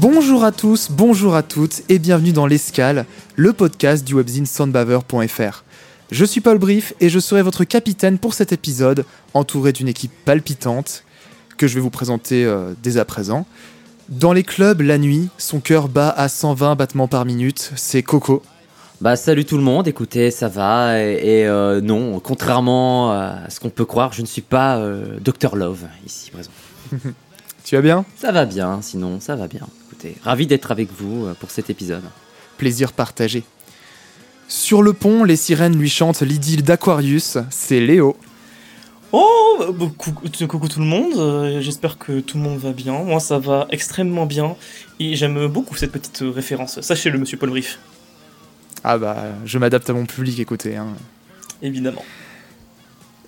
Bonjour à tous, bonjour à toutes et bienvenue dans l'Escale, le podcast du webzine soundbaver.fr. Je suis Paul Brief et je serai votre capitaine pour cet épisode, entouré d'une équipe palpitante que je vais vous présenter euh, dès à présent. Dans les clubs, la nuit, son cœur bat à 120 battements par minute, c'est Coco. Bah salut tout le monde, écoutez, ça va, et, et, euh, non, contrairement à ce qu'on peut croire, je ne suis pas euh, Dr Love ici présent. Tu vas bien? Ça va bien, sinon ça va bien. Écoutez, ravi d'être avec vous euh, pour cet épisode. Plaisir partagé. Sur le pont, les sirènes lui chantent l'idylle d'Aquarius, c'est Léo. Oh, bah, bah, coucou, coucou tout le monde, euh, j'espère que tout le monde va bien. Moi ça va extrêmement bien et j'aime beaucoup cette petite euh, référence. Sachez-le, monsieur Paul Brief, Ah bah, je m'adapte à mon public, écoutez. hein. évidemment.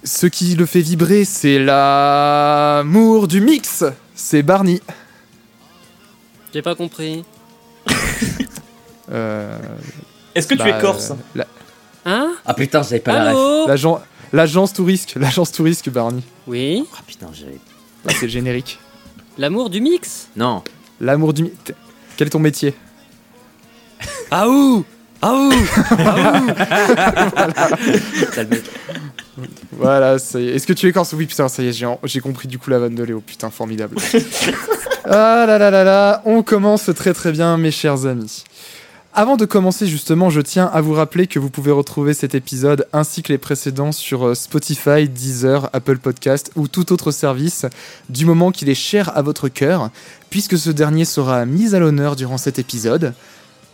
Ce qui le fait vibrer, c'est l'amour du mix. C'est Barney. J'ai pas compris. Euh, Est-ce que bah, tu es corse? euh, la- Hein? Ah putain, j'avais pas la ref. L'agence Tourisque, l'agence Tourisque, Barney. Oui Ah putain, j'avais... Ah, c'est le générique. L'amour du mix? Non. L'amour du mix. Quel est ton métier? Ah ouh Ah ouh Sale mec. Voilà, ça y est. Est-ce que tu es corse? Oui, putain, ça y est, j'ai j'ai compris du coup la vanne de Léo. Putain, formidable. ah là là là là, on commence très très bien, mes chers amis. Avant de commencer justement, je tiens à vous rappeler que vous pouvez retrouver cet épisode ainsi que les précédents sur euh, Spotify, Deezer, Apple Podcast ou tout autre service du moment qu'il est cher à votre cœur, puisque ce dernier sera mis à l'honneur durant cet épisode.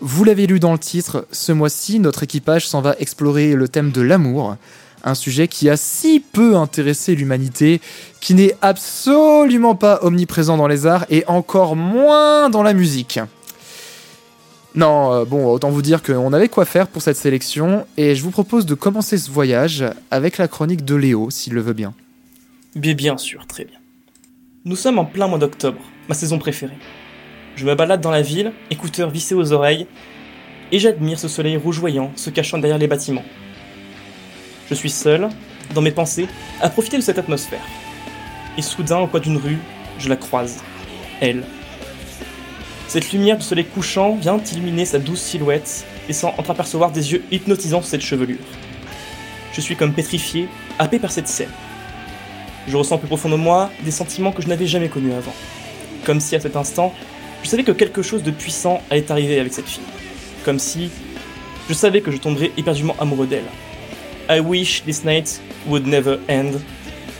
Vous l'avez lu dans le titre, ce mois-ci, notre équipage s'en va explorer le thème de l'amour, un sujet qui a si peu intéressé l'humanité, qui n'est absolument pas omniprésent dans les arts et encore moins dans la musique. Non, euh, bon, autant vous dire qu'on avait quoi faire pour cette sélection, et je vous propose de commencer ce voyage avec la chronique de Léo, s'il le veut bien. Bien, bien sûr, très bien. Nous sommes en plein mois d'octobre, ma saison préférée. Je me balade dans la ville, écouteurs vissés aux oreilles, et j'admire ce soleil rougeoyant se cachant derrière les bâtiments. Je suis seul, dans mes pensées, à profiter de cette atmosphère. Et soudain, au coin d'une rue, je la croise. Elle. Cette lumière du soleil couchant vient illuminer sa douce silhouette, laissant entreapercevoir des yeux hypnotisants sous cette chevelure. Je suis comme pétrifié, happé par cette scène. Je ressens plus profond de moi des sentiments que je n'avais jamais connus avant. Comme si à cet instant, je savais que quelque chose de puissant allait arriver avec cette fille. Comme si je savais que je tomberais éperdument amoureux d'elle. I wish this night would never end.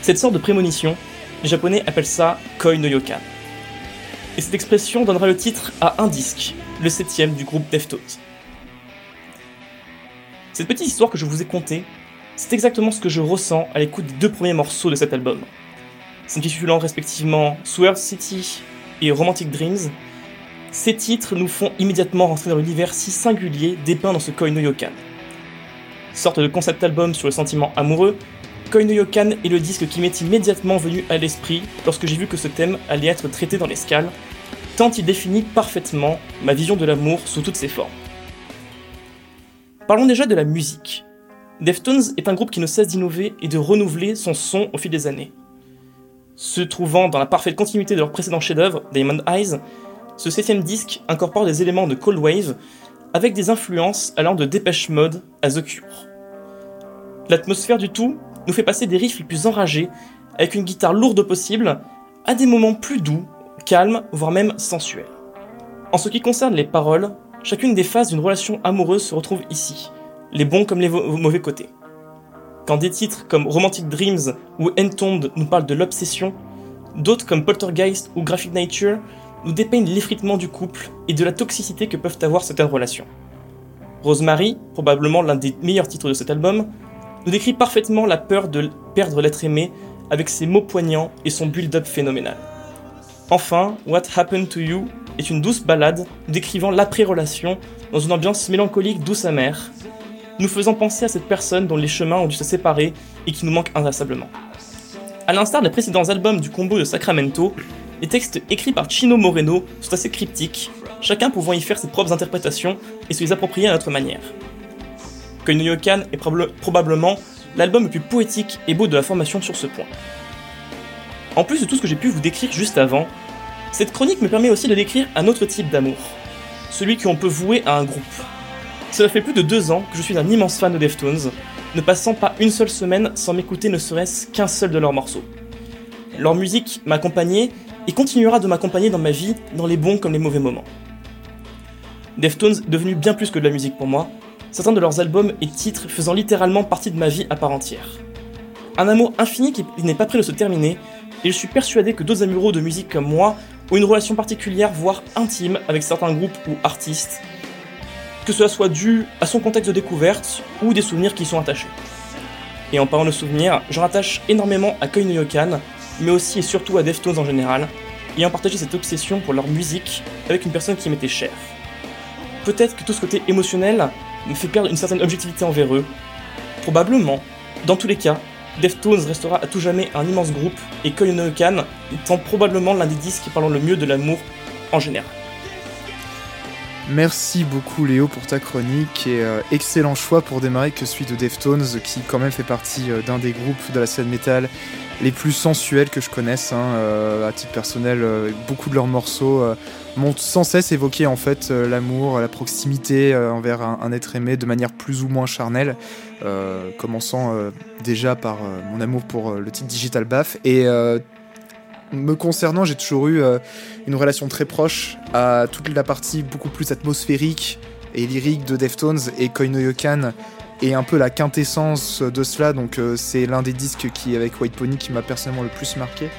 Cette sorte de prémonition, les japonais appellent ça koi no yokan. Et cette expression donnera le titre à un disque, le septième du groupe Deftones. Cette petite histoire que je vous ai contée, c'est exactement ce que je ressens à l'écoute des deux premiers morceaux de cet album. S'intitulant respectivement Swear City et Romantic Dreams, ces titres nous font immédiatement rentrer dans l'univers si singulier dépeint dans ce Koi no Yokan. Sorte de concept album sur le sentiment amoureux, Koi no Yokan est le disque qui m'est immédiatement venu à l'esprit lorsque j'ai vu que ce thème allait être traité dans l'escale, tant il définit parfaitement ma vision de l'amour sous toutes ses formes. Parlons déjà de la musique. Deftones est un groupe qui ne cesse d'innover et de renouveler son son au fil des années. Se trouvant dans la parfaite continuité de leur précédent chef-d'œuvre, Diamond Eyes, ce septième disque incorpore des éléments de Cold Wave avec des influences allant de Dépêche Mode à The Cure. L'atmosphère du tout nous fait passer des riffs les plus enragés, avec une guitare lourde possible, à des moments plus doux, calmes, voire même sensuels. En ce qui concerne les paroles, chacune des phases d'une relation amoureuse se retrouve ici, les bons comme les mauvais côtés. Quand des titres comme Romantic Dreams ou Entombed nous parlent de l'obsession, d'autres comme Poltergeist ou Graphic Nature nous dépeignent l'effritement du couple et de la toxicité que peuvent avoir certaines relations. Rosemary, probablement l'un des meilleurs titres de cet album, nous décrit parfaitement la peur de perdre l'être aimé avec ses mots poignants et son build-up phénoménal. Enfin, What Happened to You est une douce ballade décrivant l'après-relation dans une ambiance mélancolique douce amère, nous faisant penser à cette personne dont les chemins ont dû se séparer et qui nous manque inlassablement. A l'instar des précédents albums du combo de Sacramento, les textes écrits par Chino Moreno sont assez cryptiques, chacun pouvant y faire ses propres interprétations et se les approprier à notre manière. Koino Yokan est proba- probablement l'album le plus poétique et beau de la formation sur ce point. En plus de tout ce que j'ai pu vous décrire juste avant, cette chronique me permet aussi de décrire un autre type d'amour, celui qu'on peut vouer à un groupe. Cela fait plus de deux ans que je suis un immense fan de Deftones, ne passant pas une seule semaine sans m'écouter ne serait-ce qu'un seul de leurs morceaux. Leur musique m'a accompagné et continuera de m'accompagner dans ma vie, dans les bons comme les mauvais moments. Deftones devenu bien plus que de la musique pour moi, certains de leurs albums et titres faisant littéralement partie de ma vie à part entière. Un amour infini qui n'est pas prêt de se terminer, et je suis persuadé que d'autres amoureux de musique comme moi ont une relation particulière, voire intime, avec certains groupes ou artistes, que cela soit dû à son contexte de découverte ou des souvenirs qui y sont attachés. Et en parlant de souvenirs, je rattache énormément à Koino Yokan, mais aussi et surtout à Deftones en général, ayant partagé cette obsession pour leur musique avec une personne qui m'était chère. Peut-être que tout ce côté émotionnel me fait perdre une certaine objectivité envers eux. Probablement, dans tous les cas, Deftones restera à tout jamais un immense groupe et Koino Yokan étant probablement l'un des disques qui parlent le mieux de l'amour en général. Merci beaucoup Léo pour ta chronique et euh, excellent choix pour démarrer que celui de Deftones qui quand même fait partie euh, d'un des groupes de la scène métal les plus sensuels que je connaisse. hein, euh, à titre personnel, beaucoup de leurs morceaux m'ont sans cesse évoqué en fait l'amour, la proximité envers un, être aimé de manière plus ou moins charnelle, commençant déjà par mon amour pour le titre Digital Bath et me concernant, j'ai toujours eu euh, une relation très proche à toute la partie beaucoup plus atmosphérique et lyrique de Deftones et Koino Yokan est un peu la quintessence de cela. Donc euh, c'est l'un des disques qui avec White Pony qui m'a personnellement le plus marqué.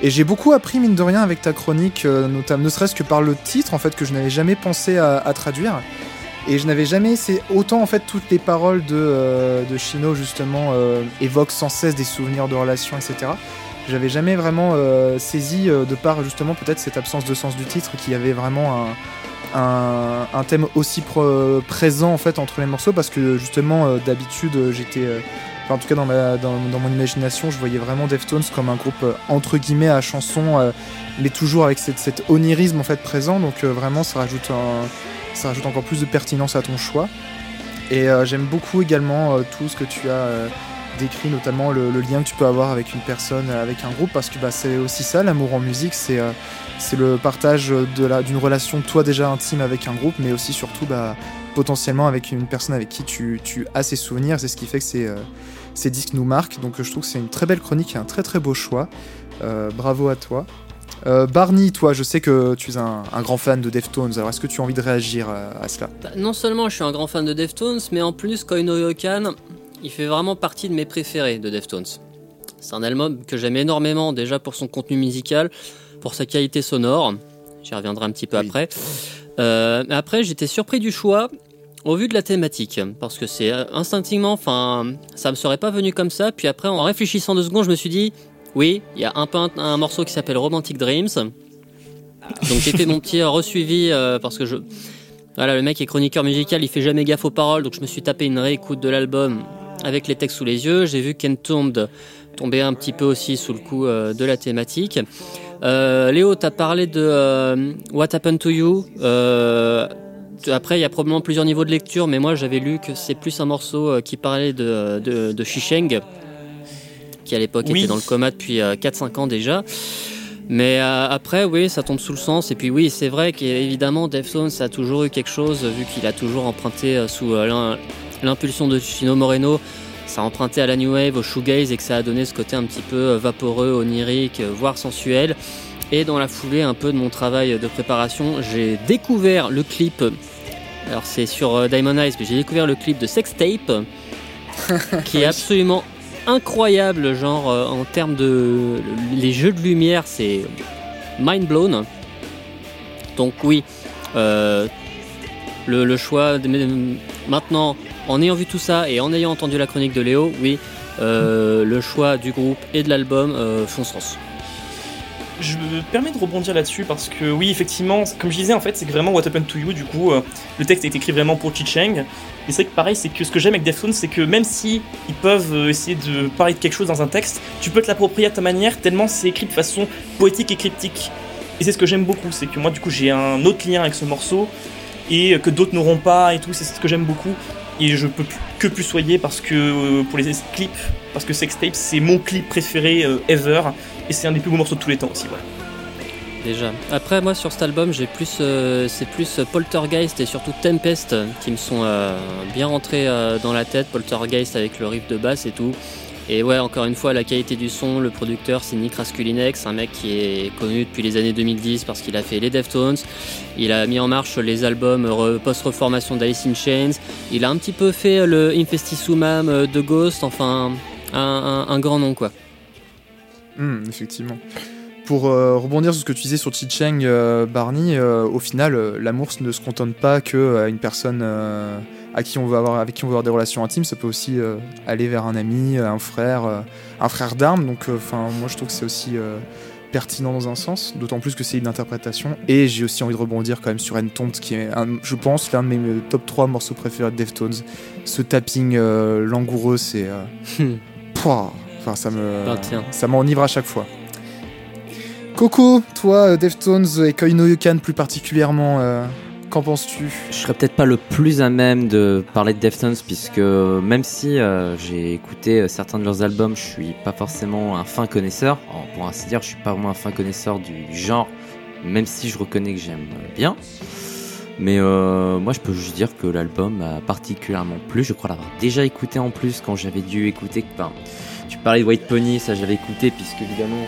Et j'ai beaucoup appris mine de rien avec ta chronique euh, notamment ne serait-ce que par le titre en fait que je n'avais jamais pensé à, traduire. Et je n'avais jamais c'est autant en fait toutes les paroles de, de Shino justement évoquent sans cesse des souvenirs de relations etc j'avais jamais vraiment euh, saisi euh, de par justement peut-être cette absence de sens du titre qui avait vraiment un, un, thème aussi présent en fait entre les morceaux parce que justement euh, d'habitude j'étais en tout cas dans, dans, mon imagination je voyais vraiment Deftones comme un groupe entre guillemets à chanson euh, mais toujours avec cette, cet onirisme en fait présent. Donc vraiment ça rajoute un, ça rajoute encore plus de pertinence à ton choix. Et j'aime beaucoup également tout ce que tu as décrit notamment le, lien que tu peux avoir avec une personne, euh, avec un groupe, parce que bah, c'est aussi ça l'amour en musique, c'est euh, le partage d'une relation toi déjà intime avec un groupe, mais aussi surtout bah, potentiellement avec une personne avec qui tu, as ces souvenirs, c'est ce qui fait que ces, euh, ces disques nous marquent, donc je trouve que c'est une très belle chronique et un très très beau choix, Euh, bravo à toi. Barney, toi, je sais que tu es un, grand fan de Deftones, alors est-ce que tu as envie de réagir à, à cela? Bah, non seulement je suis un grand fan de Deftones, mais en plus Koino Yokan, il fait vraiment partie de mes préférés de Deftones. C'est un album que j'aime énormément déjà pour son contenu musical, pour sa qualité sonore. J'y reviendrai un petit peu Oui. après. Euh, après, j'étais surpris du choix au vu de la thématique, parce que c'est euh, instinctivement, enfin, ça me serait pas venu comme ça. Puis après, en réfléchissant deux secondes, je me suis dit, oui, il y a un, peu un, un morceau qui s'appelle Romantic Dreams. Donc j'ai fait mon petit resuivi euh, parce que je, voilà, le mec est chroniqueur musical, il fait jamais gaffe aux paroles, donc je me suis tapé une réécoute de l'album avec les textes sous les yeux. J'ai vu Ken Tombed tomber un petit peu aussi sous le coup euh, de la thématique. Euh, Léo, t'as parlé de euh, What Happened to You. Après, il y a probablement plusieurs niveaux de lecture, mais moi j'avais lu que c'est plus un morceau qui parlait de, de, de Shisheng, qui à l'époque Oui. était dans le coma depuis euh, 4-5 ans déjà. Mais après, oui, ça tombe sous le sens. Et puis oui, c'est vrai qu'évidemment, Deftones ça a toujours eu quelque chose, vu qu'il a toujours emprunté sous l'im- l'impulsion de Chino Moreno. Ça a emprunté à la New Wave, au shoegaze, et que ça a donné ce côté un petit peu euh, vaporeux, onirique, euh, voire sensuel. Et dans la foulée un peu de mon travail de préparation, j'ai découvert le clip. Alors c'est sur euh, Diamond Eyes, mais j'ai découvert le clip de Sex Tape, qui est absolument incroyable, genre en termes de les jeux de lumière, c'est mind blown. Donc oui, euh, le, le choix de- maintenant, en ayant vu tout ça et en ayant entendu la chronique de Léo, oui, euh, le choix du groupe et de l'album euh, font sens. Je me permets de rebondir là-dessus parce que oui, effectivement, comme je disais, en fait, c'est que vraiment What Happened to You, du coup, euh, le texte est écrit vraiment pour Chi Cheng. Et c'est vrai que pareil, c'est que ce que j'aime avec Deftones, c'est que même si ils peuvent essayer de parler de quelque chose dans un texte, tu peux te l'approprier à ta manière tellement c'est écrit de façon poétique et cryptique. Et c'est ce que j'aime beaucoup, c'est que moi, du coup, j'ai un autre lien avec ce morceau et que d'autres n'auront pas et tout, c'est ce que j'aime beaucoup. Et je peux que plus soyer parce que euh, pour les clips, parce que Sextape, c'est mon clip préféré euh, ever. Et c'est un des plus beaux morceaux de tous les temps aussi. Déjà. Après, moi sur cet album, j'ai plus, euh, c'est plus euh, Poltergeist et surtout Tempest qui me sont bien rentrés dans la tête. Poltergeist avec le riff de basse et tout. Et ouais, encore une fois, la qualité du son, le producteur c'est Nick Raskulinex, un mec qui est connu depuis les années 2010 parce qu'il a fait les Deftones. Il a mis en marche les albums re- post-reformation d'Alice in Chains. Il a un petit peu fait le Infestissumam euh, de Ghost, enfin un, grand nom quoi. Hmm, effectivement. Pour euh, rebondir sur ce que tu disais sur Chi Cheng, euh, Barney, euh, au final, l'amour ne se contente pas que à une personne à qui on veut avoir, avec qui on veut avoir des relations intimes. Ça peut aussi euh, aller vers un ami, un frère, euh, un frère d'armes. Donc, enfin, moi, je trouve que c'est aussi euh, pertinent dans un sens. D'autant plus que c'est une interprétation. Et j'ai aussi envie de rebondir quand même sur Entombed, qui est, un- je pense, l'un de mes euh, top 3 morceaux préférés de Deftones. Ce tapping euh, langoureux, c'est, euh, pouah, enfin, ça me, Ben, tiens. ça m'enivre à chaque fois. Coco, toi, euh, Deftones et Koino Yukan plus particulièrement, euh, qu'en penses-tu Je serais peut-être pas le plus à même de parler de Deftones puisque même si euh, j'ai écouté euh, certains de leurs albums, je suis pas forcément un fin connaisseur. Pour ainsi dire, je suis pas vraiment un fin connaisseur du, genre, même si je reconnais que j'aime bien. Mais euh, moi, je peux juste dire que l'album m'a particulièrement plu. Je crois l'avoir déjà écouté en plus quand j'avais dû écouter. Tu parlais de White Pony, ça j'avais écouté puisque évidemment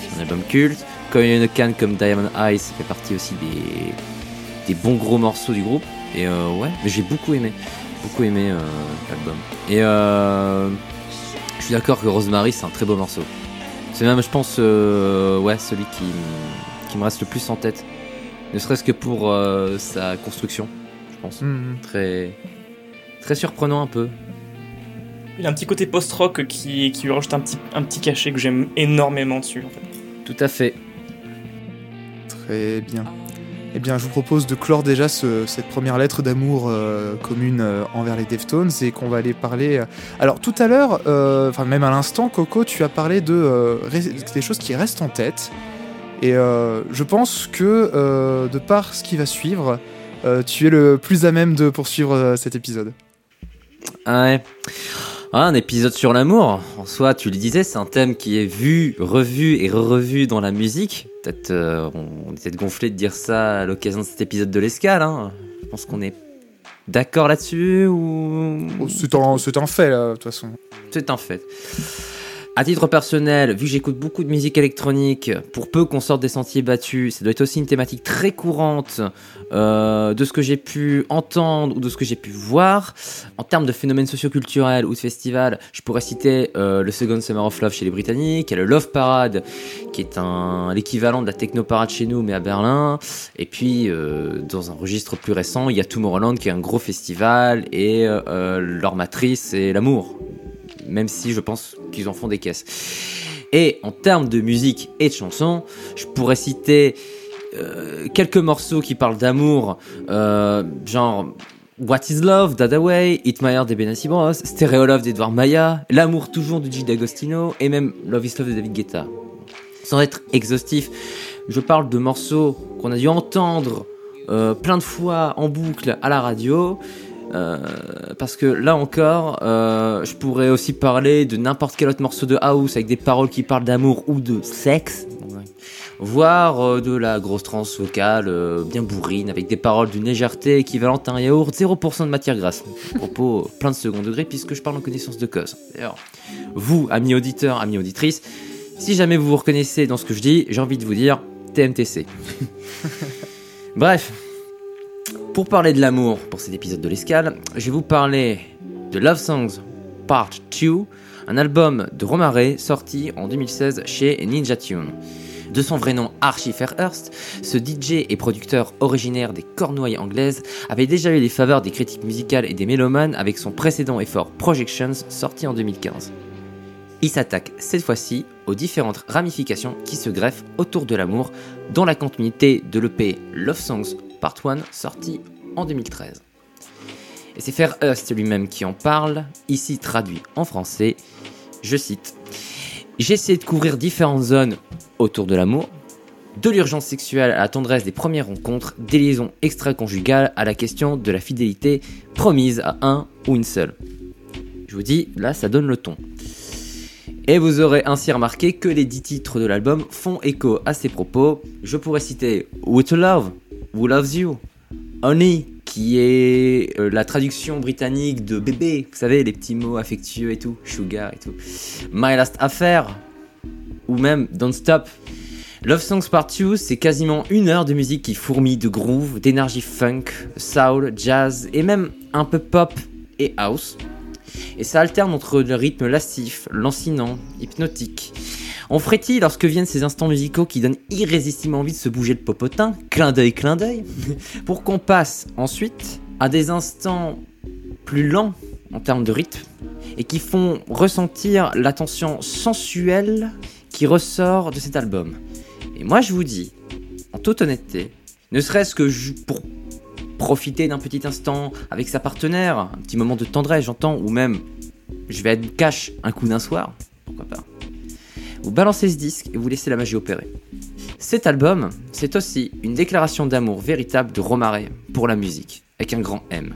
c'est un album culte. A une canne comme Diamond Eyes, ça fait partie aussi des des bons gros morceaux du groupe. Et euh, ouais, mais j'ai beaucoup aimé. Beaucoup aimé euh, l'album. Et euh, je suis d'accord que Rosemary, c'est un très beau morceau. C'est même, je pense, euh, ouais, celui qui, qui me reste le plus en tête. Ne serait-ce que pour euh, sa construction, je pense. Hmm. Très, très surprenant un peu. Il a un petit côté post-rock qui, qui lui rajoute un petit, un petit cachet que j'aime énormément dessus. En fait. Tout à fait. Très bien. Eh bien, je vous propose de clore déjà ce- cette première lettre d'amour euh, commune euh, envers les Deftones et qu'on va aller parler. euh, Alors, tout à l'heure, enfin même à l'instant, Coco, tu as parlé de des choses qui restent en tête. Et je pense que, de par ce qui va suivre, tu es le plus à même de poursuivre cet épisode. Ouais. Ah, un épisode sur l'amour. En soi, tu le disais, c'est un thème qui est vu, revu et re-revu dans la musique. Peut-être, euh, on, on est peut-être gonflé de dire ça à l'occasion de cet épisode de l'escale. Hein. Je pense qu'on est d'accord là-dessus ou Oh, C'est un, c'est un fait, là, de toute façon. c'est un fait. À titre personnel, vu que j'écoute beaucoup de musique électronique, pour peu qu'on sorte des sentiers battus, ça doit être aussi une thématique très courante euh, de ce que j'ai pu entendre ou de ce que j'ai pu voir. En termes de phénomènes socioculturels ou de festivals, je pourrais citer euh, le Second Summer of Love chez les Britanniques, le Love Parade, qui est l'équivalent de la Techno Parade chez nous, mais à Berlin. Et puis, euh, dans un registre plus récent, il y a Tomorrowland, qui est un gros festival, et leur matrice, c'est l'amour même si je pense qu'ils en font des caisses. Et en termes de musique et de chansons, je pourrais citer euh, quelques morceaux qui parlent d'amour, euh, genre What is Love d'Ada Way, It My Heart des Bros, Stereo Love d'Edouard Maya, L'amour toujours de Gigi D'Agostino et même Love is Love de David Guetta. Sans être exhaustif, je parle de morceaux qu'on a dû entendre euh, plein de fois en boucle à la radio. Euh, parce que là encore, euh, je pourrais aussi parler de n'importe quel autre morceau de house avec des paroles qui parlent d'amour ou de sexe, voire euh, de la grosse trance vocale bien bourrine avec des paroles d'une légèreté équivalente à un yaourt 0% de matière grasse. Propos plein de second degré puisque je parle en connaissance de cause. D'ailleurs, vous, amis auditeurs, amis auditrices, si jamais vous vous reconnaissez dans ce que je dis, j'ai envie de vous dire TMTC. Bref, pour parler de l'amour pour cet épisode de l'escale, je vais vous parler de Love Songs Part 2, un album de Romare sorti en 2016 chez Ninja Tune. De son vrai nom Archie Fairhurst, ce DJ et producteur originaire des Cornouailles anglaises avait déjà eu les faveurs des critiques musicales et des mélomanes avec son précédent effort Projections sorti en 2015. Il s'attaque cette fois-ci aux différentes ramifications qui se greffent autour de l'amour, dont la continuité de l'EP Love Songs Part 1 sorti en 2013. Et c'est Fairhurst lui-même qui en parle, ici traduit en français. Je cite J'ai essayé de couvrir différentes zones autour de l'amour, de l'urgence sexuelle à la tendresse des premières rencontres, des liaisons extra-conjugales à la question de la fidélité promise à un ou une seule. Je vous dis, là ça donne le ton. Et vous aurez ainsi remarqué que les dix titres de l'album font écho à ces propos. Je pourrais citer to Love, Who Loves You, Honey, qui est euh, la traduction britannique de bébé, vous savez, les petits mots affectueux et tout, sugar et tout. My Last Affair, ou même Don't Stop. Love Songs Part 2, c'est quasiment une heure de musique qui fourmille de groove, d'énergie funk, soul, jazz et même un peu pop et house. Et ça alterne entre le rythme lascif, lancinant, hypnotique. On frétille lorsque viennent ces instants musicaux qui donnent irrésistiblement envie de se bouger le popotin, clin d'œil, clin d'œil, pour qu'on passe ensuite à des instants plus lents en termes de rythme et qui font ressentir la tension sensuelle qui ressort de cet album. Et moi je vous dis, en toute honnêteté, ne serait-ce que pour profiter d'un petit instant avec sa partenaire, un petit moment de tendresse j'entends, ou même je vais être cash un coup d'un soir, pourquoi pas. Vous balancez ce disque et vous laissez la magie opérer. Cet album, c'est aussi une déclaration d'amour véritable de Romaret pour la musique, avec un grand M.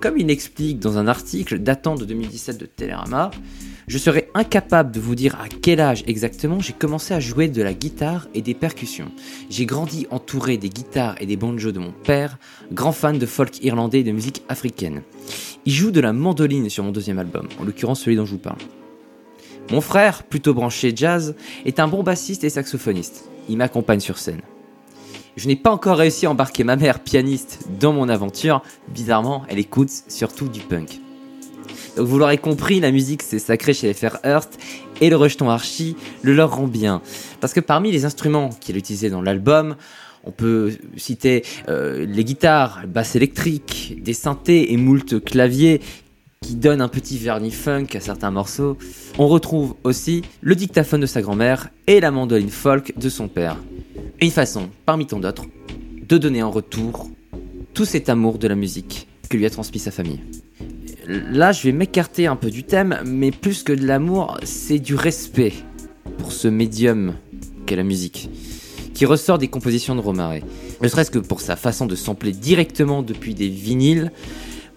Comme il l'explique dans un article datant de 2017 de Télérama, je serais incapable de vous dire à quel âge exactement j'ai commencé à jouer de la guitare et des percussions. J'ai grandi entouré des guitares et des banjos de mon père, grand fan de folk irlandais et de musique africaine. Il joue de la mandoline sur mon deuxième album, en l'occurrence celui dont je vous parle. Mon frère, plutôt branché jazz, est un bon bassiste et saxophoniste. Il m'accompagne sur scène. Je n'ai pas encore réussi à embarquer ma mère pianiste dans mon aventure. Bizarrement, elle écoute surtout du punk. Donc vous l'aurez compris, la musique c'est sacré chez les Fairhurst et le rejeton Archie le leur rend bien. Parce que parmi les instruments qu'il a utilisés dans l'album, on peut citer euh, les guitares, basse électrique, des synthés et moult claviers qui donnent un petit vernis funk à certains morceaux. On retrouve aussi le dictaphone de sa grand-mère et la mandoline folk de son père. Une façon, parmi tant d'autres, de donner en retour tout cet amour de la musique que lui a transmis sa famille. Là, je vais m'écarter un peu du thème, mais plus que de l'amour, c'est du respect pour ce médium qu'est la musique, qui ressort des compositions de Romaret. Ne serait-ce que pour sa façon de sampler directement depuis des vinyles,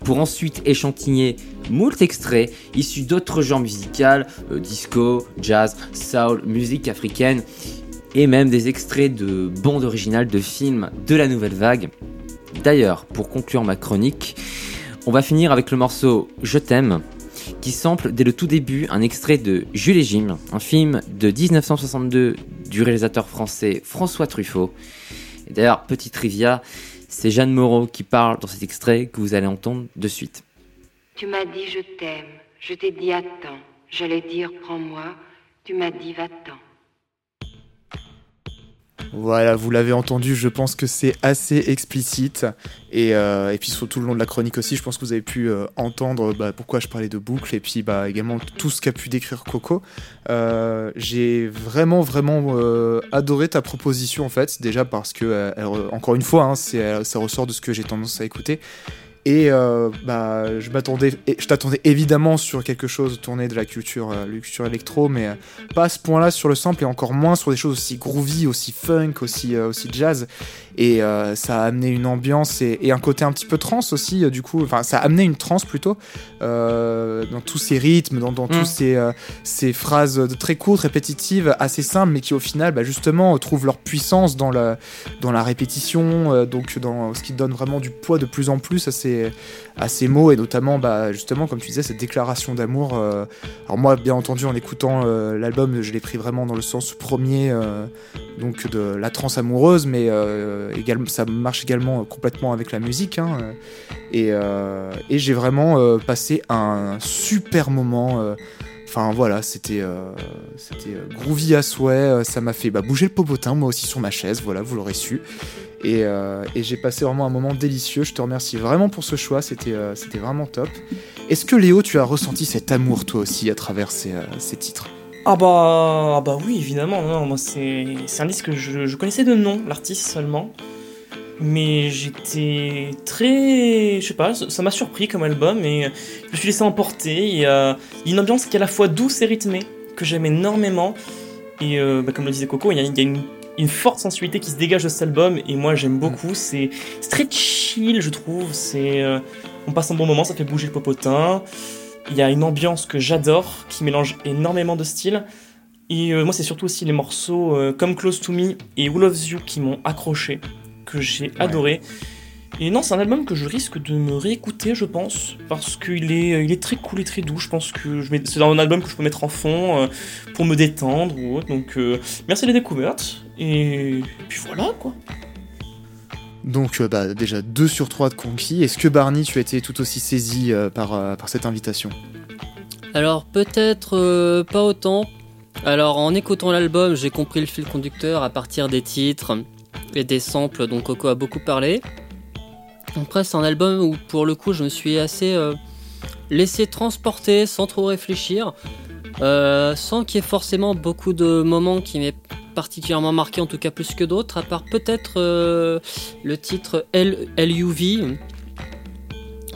pour ensuite échantillner moult extraits issus d'autres genres musicaux, euh, disco, jazz, soul, musique africaine, et même des extraits de bandes originales de films de la nouvelle vague. D'ailleurs, pour conclure ma chronique, on va finir avec le morceau Je t'aime, qui sample dès le tout début un extrait de Jules et Jim, un film de 1962 du réalisateur français François Truffaut. D'ailleurs, petit trivia, c'est Jeanne Moreau qui parle dans cet extrait que vous allez entendre de suite. Tu m'as dit je t'aime, je t'ai dit attends, j'allais dire prends-moi, tu m'as dit va-t'en. Voilà, vous l'avez entendu, je pense que c'est assez explicite. Et, euh, et puis tout le long de la chronique aussi, je pense que vous avez pu euh, entendre bah, pourquoi je parlais de boucle et puis bah, également tout ce qu'a pu décrire Coco. Euh, J'ai vraiment, vraiment adoré ta proposition en fait, déjà parce que, encore une fois, hein, ça ressort de ce que j'ai tendance à écouter. Et euh, bah, je m'attendais, je t'attendais évidemment sur quelque chose tourné de la culture, euh, électro, mais euh, pas à ce point-là sur le sample et encore moins sur des choses aussi groovy, aussi funk, aussi, euh, aussi jazz. Et euh, ça a amené une ambiance et, et un côté un petit peu trans aussi, euh, du coup. Enfin, ça a amené une trance plutôt euh, dans tous ces rythmes, dans, dans Mm. tous ces, euh, ces phrases de très courtes, répétitives, assez simples, mais qui au final, bah, justement, trouvent leur puissance dans la, dans la répétition, euh, donc dans ce qui donne vraiment du poids de plus en plus à ces, à ces mots et notamment, bah, justement, comme tu disais, cette déclaration d'amour. euh, alors moi, bien entendu, en écoutant euh, l'album, je l'ai pris vraiment dans le sens premier, euh, donc de la transe amoureuse, mais également, ça marche également complètement avec la musique. hein, et j'ai vraiment passé un super moment. Enfin voilà, c'était euh, euh, groovy à souhait. euh, Ça m'a fait bah, bouger le popotin moi aussi sur ma chaise. Voilà, vous l'aurez su. Et, j'ai passé vraiment un moment délicieux. Je te remercie vraiment pour ce choix. C'était vraiment top. Est-ce que Léo, tu as ressenti cet amour toi aussi à travers ces, titres? Ah bah, ah bah oui, évidemment. Non, moi, c'est c'est un disque que je connaissais de nom, l'artiste seulement. Mais j'étais très. Je sais pas, ça m'a surpris comme album et je me suis laissé emporter. Il y a une ambiance qui est à la fois douce et rythmée, que j'aime énormément. Et euh, bah, comme le disait Coco, il y a, il y a une, une forte sensualité qui se dégage de cet album et moi j'aime beaucoup. C'est c'est très chill, je trouve. C'est. euh, on passe un bon moment, ça fait bouger le popotin. Il y a une ambiance que j'adore, qui mélange énormément de styles. Et euh, moi, c'est surtout aussi les morceaux comme Close to Me et Who Loves You qui m'ont accroché, que j'ai adoré. Et non, c'est un album que je risque de me réécouter, je pense, parce qu'il est, euh, il est très cool et très doux. Je pense que je mets- c'est un album que je peux mettre en fond euh, pour me détendre ou autre. Donc, euh, merci des découvertes. Et puis voilà, quoi. Donc euh, bah, déjà 2 sur 3 de conquis. Est-ce que Barney, tu as été tout aussi saisi euh, par, euh, par cette invitation? Alors peut-être euh, pas autant. Alors en écoutant l'album, j'ai compris le fil conducteur à partir des titres et des samples dont Coco a beaucoup parlé. Après c'est un album où pour le coup je me suis assez euh, laissé transporter sans trop réfléchir, euh, sans qu'il y ait forcément beaucoup de moments qui m'aient particulièrement marqué, en tout cas plus que d'autres, à part peut-être euh, le titre L LUV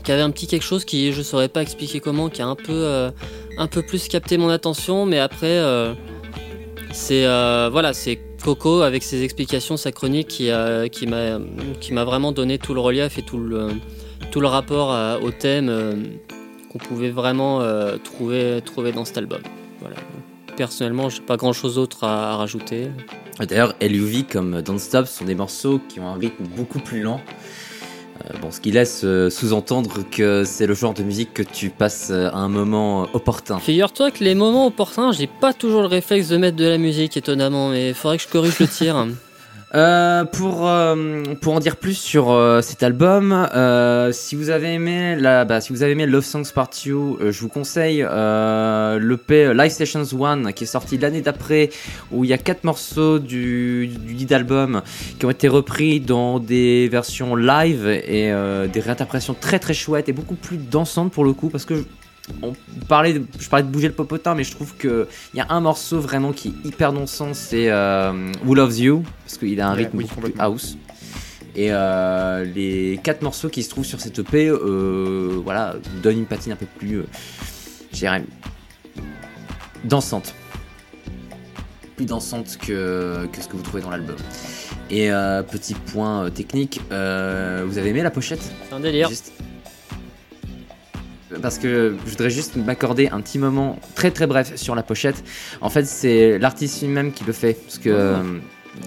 qui avait un petit quelque chose qui je saurais pas expliquer comment, qui a un peu plus capté mon attention, mais après c'est euh, voilà c'est Coco avec ses explications, sa chronique qui a- qui m'a qui m'a vraiment donné tout le relief et tout le tout le rapport à- au thème euh, qu'on pouvait vraiment euh, trouver trouver dans cet album. Voilà. Personnellement, j'ai pas grand chose d'autre à, à rajouter. D'ailleurs, LUV comme Don't Stop sont des morceaux qui ont un rythme beaucoup plus lent. Euh, bon, ce qui laisse euh, sous-entendre que c'est le genre de musique que tu passes euh, à un moment opportun. Figure-toi que les moments opportuns, j'ai pas toujours le réflexe de mettre de la musique, étonnamment, mais faudrait que je corrige le tir. Euh, pour, euh, pour en dire plus sur euh, cet album, euh, si vous avez aimé la, bah, si vous avez aimé Love Songs Part 2, euh, je vous conseille euh, l'EP Live Stations 1 qui est sorti l'année d'après où il y a quatre morceaux du, du lead album qui ont été repris dans des versions live et des réinterprétations très très chouettes et beaucoup plus dansantes pour le coup parce que on parlait de- je parlais de bouger le popotin mais je trouve que il y a un morceau vraiment qui est hyper dansant c'est euh, Who Loves You parce qu'il a un Ouais, rythme oui, beaucoup plus house. Et euh, les quatre morceaux qui se trouvent sur cette EP euh, voilà donnent une patine un peu plus euh, je dirais dansante. Plus dansante que, que ce que vous trouvez dans l'album. Et euh, petit point euh, technique euh, vous avez aimé la pochette? C'est un délire. Juste- Parce que je voudrais juste m'accorder un petit moment très très bref sur la pochette. En fait, c'est l'artiste lui-même qui le fait. Parce que euh,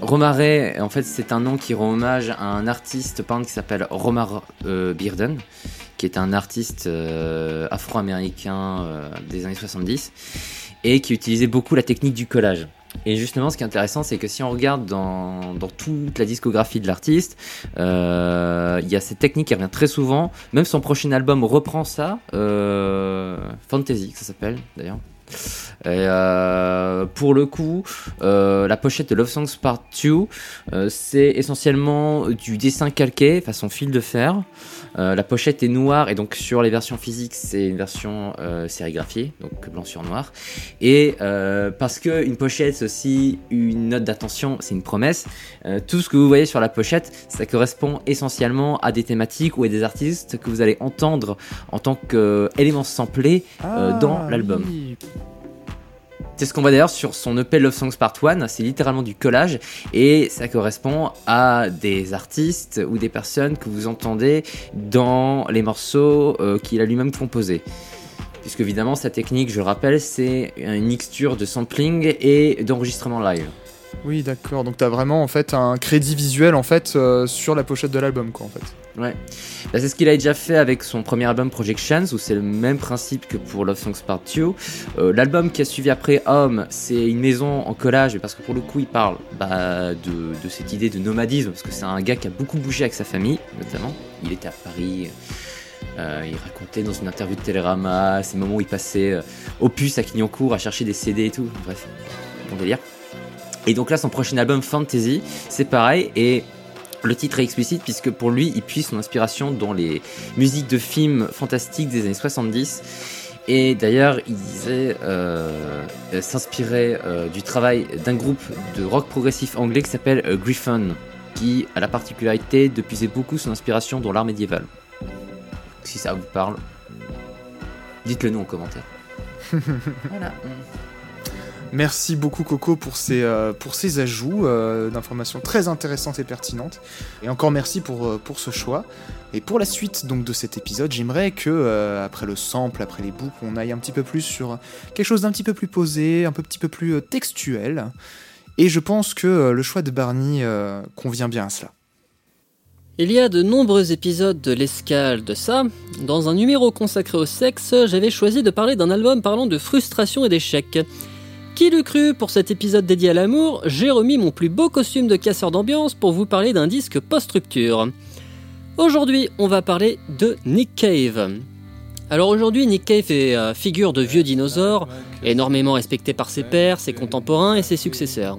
Romare, en fait, c'est un nom qui rend hommage à un artiste peintre qui s'appelle Romar euh, Bearden, qui est un artiste euh, afro-américain euh, des années 70 et qui utilisait beaucoup la technique du collage. Et justement, ce qui est intéressant, c'est que si on regarde dans, toute la discographie de l'artiste, euh, il y a cette technique qui revient très souvent. Même son prochain album reprend ça. Euh, Fantasy, ça s'appelle d'ailleurs. Et euh, pour le coup, la pochette de Love Songs Part 2, euh, c'est essentiellement du dessin calqué façon fil de fer. Euh, la pochette est noire et donc sur les versions physiques, c'est une version euh, sérigraphiée, donc blanc sur noir. Et euh, parce que une pochette, c'est aussi une note d'attention, c'est une promesse. tout ce que vous voyez sur la pochette, ça correspond essentiellement à des thématiques ou à des artistes que vous allez entendre en tant qu'éléments samplés euh, dans l'album. Ah, oui. C'est ce qu'on voit d'ailleurs sur son EP Love Songs Part 1, c'est littéralement du collage et ça correspond à des artistes ou des personnes que vous entendez dans les morceaux euh, qu'il a lui-même composés. Puisque évidemment sa technique, je le rappelle, c'est une mixture de sampling et d'enregistrement live. Oui, d'accord. Donc t'as vraiment en fait un crédit visuel en fait euh, sur la pochette de l'album quoi en fait. Ouais. Bah, c'est ce qu'il a déjà fait avec son premier album Projections, où c'est le même principe que pour Love Songs Part 2. Euh, L'album qui a suivi après Home, c'est une maison en collage, parce que pour le coup, il parle bah, de, cette idée de nomadisme, parce que c'est un gars qui a beaucoup bougé avec sa famille, notamment. Il était à Paris. Euh, il racontait dans une interview de Télérama ces moments où il passait euh, au puce à Clignancourt à chercher des CD et tout. Bref, bon délire. Et donc là, son prochain album Fantasy, c'est pareil. Et le titre est explicite puisque pour lui, il puise son inspiration dans les musiques de films fantastiques des années 70. Et d'ailleurs, il disait euh, euh, s'inspirer euh, du travail d'un groupe de rock progressif anglais qui s'appelle euh, Griffon, qui a la particularité de puiser beaucoup son inspiration dans l'art médiéval. Si ça vous parle, dites-le nous en commentaire. voilà. Merci beaucoup Coco pour ces, euh, pour ces ajouts euh, d'informations très intéressantes et pertinentes. Et encore merci pour, euh, pour ce choix. Et pour la suite donc de cet épisode, j'aimerais que après le sample, après les boucles, on aille un petit peu plus sur quelque chose d'un petit peu plus posé, un peu, petit peu plus textuel. Et je pense que le choix de Barney convient bien à cela. Il y a de nombreux épisodes de l'escale de ça. Dans un numéro consacré au sexe, j'avais choisi de parler d'un album parlant de frustration et d'échec. Qui l'eût cru pour cet épisode dédié à l'amour, j'ai remis mon plus beau costume de casseur d'ambiance pour vous parler d'un disque post-rupture. Aujourd'hui, on va parler de Nick Cave. Alors aujourd'hui, Nick Cave est euh, figure de vieux dinosaure, énormément respecté par ses pairs, ses contemporains et ses successeurs.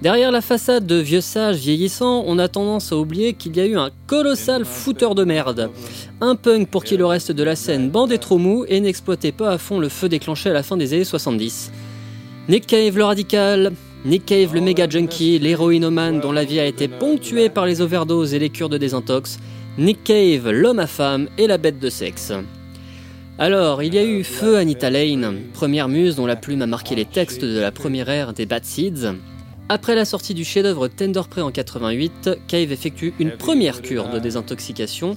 Derrière la façade de vieux sage vieillissant, on a tendance à oublier qu'il y a eu un colossal fouteur de merde. Un punk pour qui le reste de la scène bandait trop mou et n'exploitait pas à fond le feu déclenché à la fin des années 70. Nick Cave le radical, Nick Cave le méga junkie, l'héroïnomane dont la vie a été ponctuée par les overdoses et les cures de désintox, Nick Cave l'homme à femme et la bête de sexe. Alors, il y a eu Feu Anita Lane, première muse dont la plume a marqué les textes de la première ère des Bad Seeds. Après la sortie du chef-d'œuvre Tender Prey en 88, Cave effectue une première cure de désintoxication,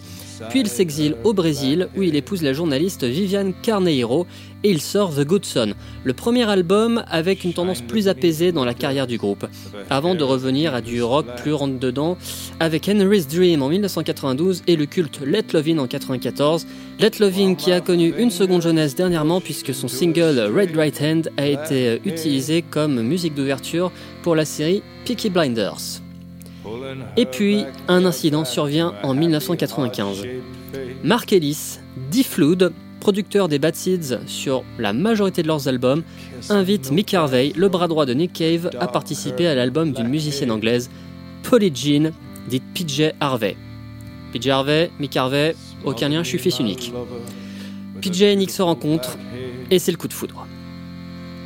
puis il s'exile au Brésil où il épouse la journaliste Viviane Carneiro et il sort The Good Son, le premier album avec une tendance plus apaisée dans la carrière du groupe, avant de revenir à du rock plus rentre-dedans avec Henry's Dream en 1992 et le culte Let Lovin en 94. Let Lovin qui a connu une seconde jeunesse dernièrement puisque son single Red Right Hand a été utilisé comme musique d'ouverture pour la série Peaky Blinders. Et puis, un incident survient en 1995. Mark Ellis, D-Flood, producteur des Bad Seeds sur la majorité de leurs albums, invite Mick Harvey, le bras droit de Nick Cave, à participer à l'album d'une musicienne anglaise, Polly Jean, dite PJ Harvey. PJ Harvey, Mick Harvey, aucun lien, je suis fils unique. PJ et Nick se rencontrent, et c'est le coup de foudre.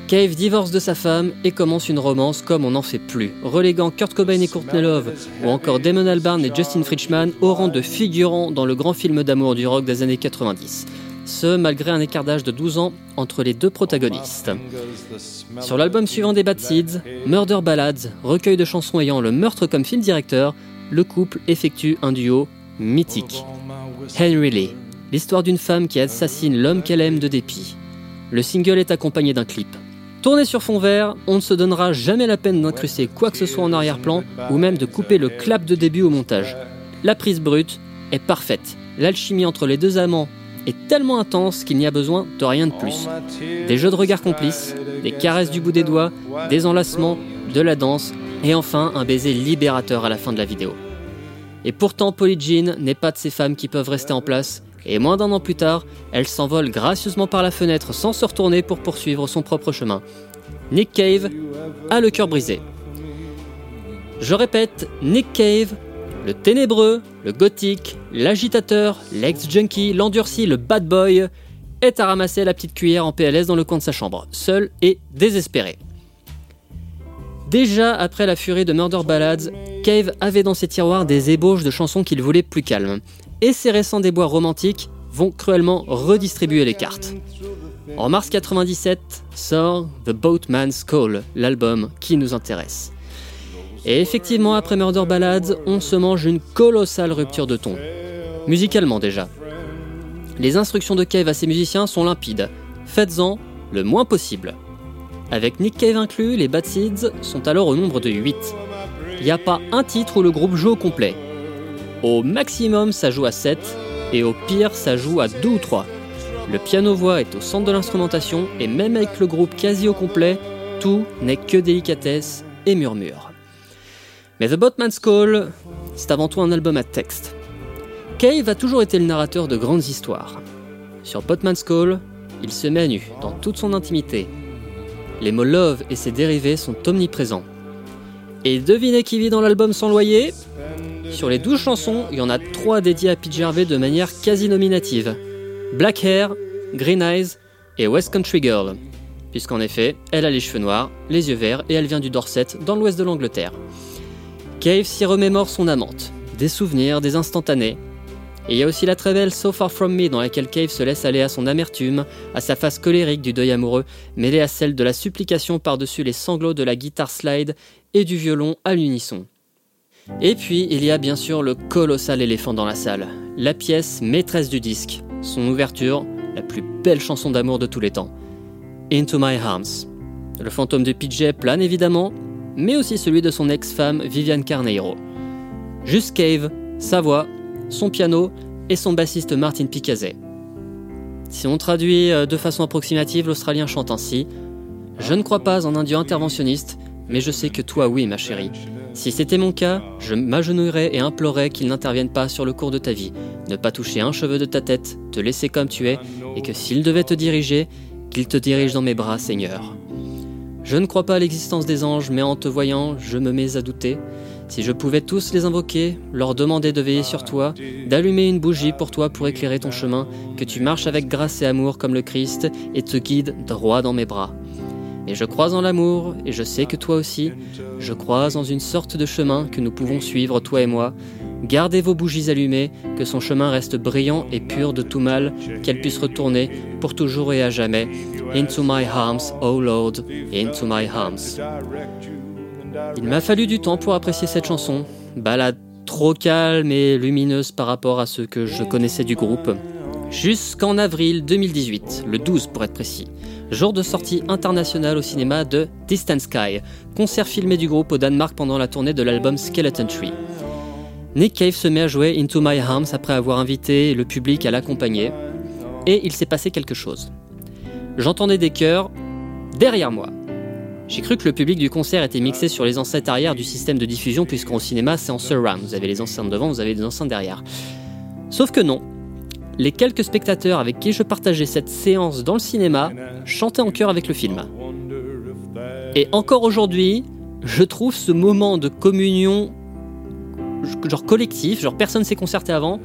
Cave divorce de sa femme et commence une romance comme on n'en fait plus, reléguant Kurt Cobain et Courtney Love, ou encore Damon Albarn et Justin Fridgman au rang de figurants dans le grand film d'amour du rock des années 90. Ce, malgré un écart d'âge de 12 ans entre les deux protagonistes. Sur l'album suivant des Bad Seeds, Murder Ballads, recueil de chansons ayant le meurtre comme film directeur, le couple effectue un duo mythique. Henry Lee, l'histoire d'une femme qui assassine l'homme qu'elle aime de dépit. Le single est accompagné d'un clip. Tourné sur fond vert, on ne se donnera jamais la peine d'incruster quoi que ce soit en arrière-plan ou même de couper le clap de début au montage. La prise brute est parfaite. L'alchimie entre les deux amants est tellement intense qu'il n'y a besoin de rien de plus. Des jeux de regard complices, des caresses du bout des doigts, des enlacements, de la danse et enfin un baiser libérateur à la fin de la vidéo. Et pourtant, Polly Jean n'est pas de ces femmes qui peuvent rester en place, et moins d'un an plus tard, elle s'envole gracieusement par la fenêtre sans se retourner pour poursuivre son propre chemin. Nick Cave a le cœur brisé. Je répète, Nick Cave, le ténébreux, le gothique, l'agitateur, l'ex-junkie, l'endurci, le bad boy, est à ramasser la petite cuillère en PLS dans le coin de sa chambre, seul et désespéré. Déjà après la furie de Murder Ballads, Cave avait dans ses tiroirs des ébauches de chansons qu'il voulait plus calmes, et ses récents déboires romantiques vont cruellement redistribuer les cartes. En mars 97 sort The Boatman's Call, l'album qui nous intéresse. Et effectivement, après Murder Ballads, on se mange une colossale rupture de ton. Musicalement déjà. Les instructions de Cave à ses musiciens sont limpides. Faites-en le moins possible. Avec Nick Cave inclus, les Bad Seeds sont alors au nombre de 8. Il n'y a pas un titre où le groupe joue au complet. Au maximum, ça joue à 7, et au pire, ça joue à 2 ou 3. Le piano-voix est au centre de l'instrumentation, et même avec le groupe quasi au complet, tout n'est que délicatesse et murmure. Mais The Boatman's Call, c'est avant tout un album à texte. Cave a toujours été le narrateur de grandes histoires. Sur Potman's Call, il se met à nu, dans toute son intimité. Les mots love et ses dérivés sont omniprésents. Et devinez qui vit dans l'album sans loyer? Sur les 12 chansons, il y en a 3 dédiées à Pete Gervais de manière quasi nominative. Black Hair, Green Eyes et West Country Girl. Puisqu'en effet, elle a les cheveux noirs, les yeux verts et elle vient du Dorset, dans l'ouest de l'Angleterre. Cave s'y remémore son amante, des souvenirs, des instantanés. Et il y a aussi la très belle So Far From Me dans laquelle Cave se laisse aller à son amertume, à sa face colérique du deuil amoureux, mêlée à celle de la supplication par-dessus les sanglots de la guitare slide et du violon à l'unisson. Et puis, il y a bien sûr le colossal éléphant dans la salle, la pièce maîtresse du disque, son ouverture, la plus belle chanson d'amour de tous les temps. Into My Arms. Le fantôme de PJ plane évidemment, mais aussi celui de son ex-femme Viviane Carneiro. Juste Cave, sa voix, son piano et son bassiste Martin Picazet. Si on traduit euh, de façon approximative, l'Australien chante ainsi Je ne crois pas en un dieu interventionniste, mais je sais que toi, oui, ma chérie. Si c'était mon cas, je m'agenouillerais et implorerais qu'il n'intervienne pas sur le cours de ta vie, ne pas toucher un cheveu de ta tête, te laisser comme tu es, et que s'il devait te diriger, qu'il te dirige dans mes bras, Seigneur. Je ne crois pas à l'existence des anges, mais en te voyant, je me mets à douter. Si je pouvais tous les invoquer, leur demander de veiller sur toi, d'allumer une bougie pour toi pour éclairer ton chemin, que tu marches avec grâce et amour comme le Christ et te guide droit dans mes bras. Mais je crois en l'amour, et je sais que toi aussi, je crois en une sorte de chemin que nous pouvons suivre, toi et moi. Gardez vos bougies allumées, que son chemin reste brillant et pur de tout mal, qu'elle puisse retourner pour toujours et à jamais. Into my arms, oh Lord, into my arms. Il m'a fallu du temps pour apprécier cette chanson. Balade trop calme et lumineuse par rapport à ce que je connaissais du groupe. Jusqu'en avril 2018, le 12 pour être précis, jour de sortie internationale au cinéma de Distant Sky, concert filmé du groupe au Danemark pendant la tournée de l'album Skeleton Tree. Nick Cave se met à jouer Into My Arms après avoir invité le public à l'accompagner, et il s'est passé quelque chose. J'entendais des chœurs derrière moi. J'ai cru que le public du concert était mixé sur les enceintes arrière du système de diffusion, puisqu'au cinéma c'est en surround. Vous avez les enceintes devant, vous avez les enceintes derrière. Sauf que non. Les quelques spectateurs avec qui je partageais cette séance dans le cinéma chantaient en chœur avec le film. Et encore aujourd'hui, je trouve ce moment de communion genre collectif, genre personne s'est concerté avant,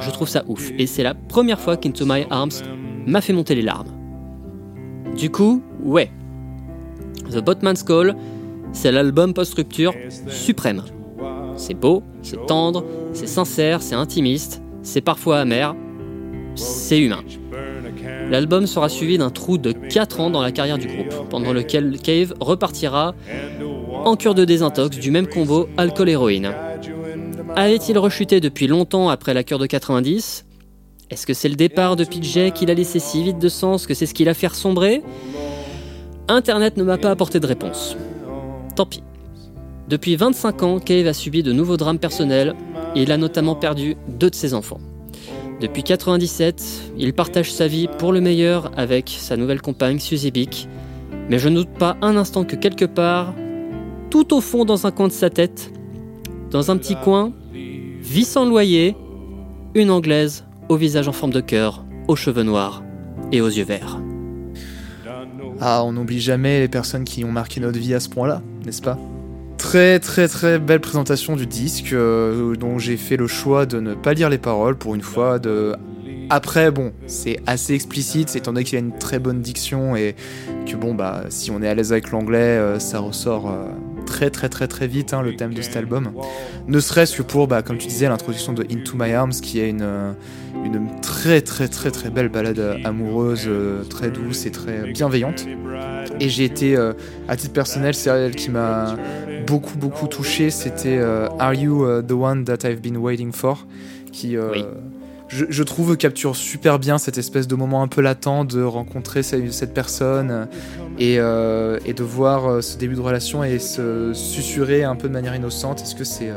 je trouve ça ouf. Et c'est la première fois qu'Into My Arms m'a fait monter les larmes. Du coup, ouais. The Botman's Call, c'est l'album post-rupture suprême. C'est beau, c'est tendre, c'est sincère, c'est intimiste, c'est parfois amer, c'est humain. L'album sera suivi d'un trou de 4 ans dans la carrière du groupe, pendant lequel Cave repartira en cure de désintox du même combo alcool-héroïne. Avait-il rechuté depuis longtemps après la cure de 90 Est-ce que c'est le départ de PJ qui l'a laissé si vite de sens que c'est ce qui l'a fait sombrer Internet ne m'a pas apporté de réponse. Tant pis. Depuis 25 ans, Cave a subi de nouveaux drames personnels et il a notamment perdu deux de ses enfants. Depuis 97, il partage sa vie pour le meilleur avec sa nouvelle compagne Suzy Bick, mais je ne doute pas un instant que quelque part, tout au fond dans un coin de sa tête, dans un petit coin, vit sans loyer, une anglaise au visage en forme de cœur, aux cheveux noirs et aux yeux verts. Ah, on n'oublie jamais les personnes qui ont marqué notre vie à ce point-là, n'est-ce pas? Très très très belle présentation du disque euh, dont j'ai fait le choix de ne pas lire les paroles pour une fois. De... Après, bon, c'est assez explicite, étant donné qu'il a une très bonne diction et que bon, bah, si on est à l'aise avec l'anglais, euh, ça ressort euh, très très très très vite hein, le thème de cet album. Ne serait-ce que pour, bah, comme tu disais, l'introduction de Into My Arms qui est une, euh, très très très très belle balade amoureuse, euh, très douce et très bienveillante. Et j'ai été, euh, à titre personnel, c'est elle qui m'a beaucoup beaucoup touché. C'était Are You the One That I've Been Waiting For? Qui. Je, trouve, capture super bien cette espèce de moment un peu latent de rencontrer ce- cette personne euh, et, euh, et de voir euh, ce début de relation et se susurrer un peu de manière innocente. Est-ce que c'est.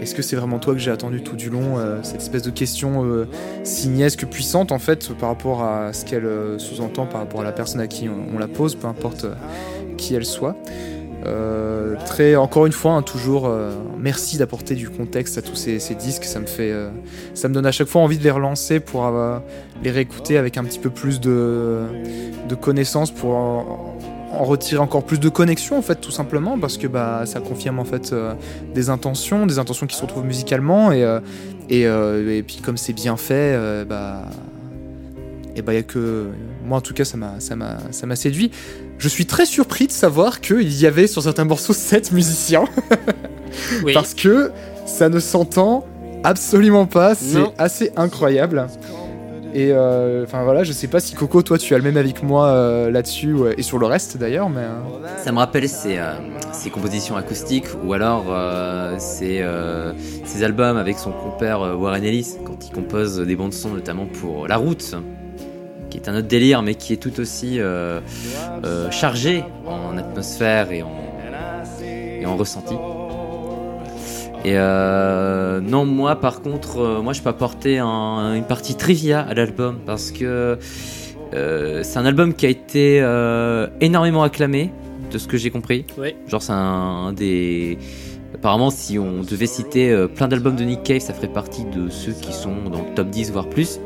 est-ce vraiment toi que j'ai attendu tout du long Cette espèce de question euh, signesque, puissante en fait, par rapport à ce qu'elle sous-entend, par rapport à la personne à qui on, la pose, peu importe qui elle soit. Euh, très, encore une fois, hein, toujours euh, merci d'apporter du contexte à tous ces, disques. Ça me fait, euh, ça me donne à chaque fois envie de les relancer pour les réécouter avec un petit peu plus de, de connaissances pour en, retirer encore plus de connexion en fait, tout simplement, parce que bah ça confirme en fait des intentions, des intentions qui se retrouvent musicalement et puis comme c'est bien fait, bah et bah y a que moi en tout cas ça m'a ça m'a ça m'a séduit. Je suis très surpris de savoir qu'il y avait sur certains morceaux 7 musiciens Oui. parce que ça ne s'entend absolument pas, c'est assez incroyable. Et euh, enfin voilà, je sais pas si Coco, toi tu as le même avis que moi euh, là-dessus ouais, et sur le reste d'ailleurs, mais euh, Ça me rappelle ces, euh, ces compositions acoustiques ou alors euh, ces, euh, ces albums avec son compère Warren Ellis quand il compose des bandes son notamment pour La Route qui est un autre délire mais qui est tout aussi euh, euh, chargé en atmosphère et en, et en ressenti. Et euh, non, moi par contre, moi je peux apporter un- une partie trivia à l'album parce que c'est un album qui a été énormément acclamé, de ce que j'ai compris. Oui. Genre c'est un, un des... Apparemment si on devait citer plein d'albums de Nick Cave, ça ferait partie de ceux qui sont dans le top 10 voire plus.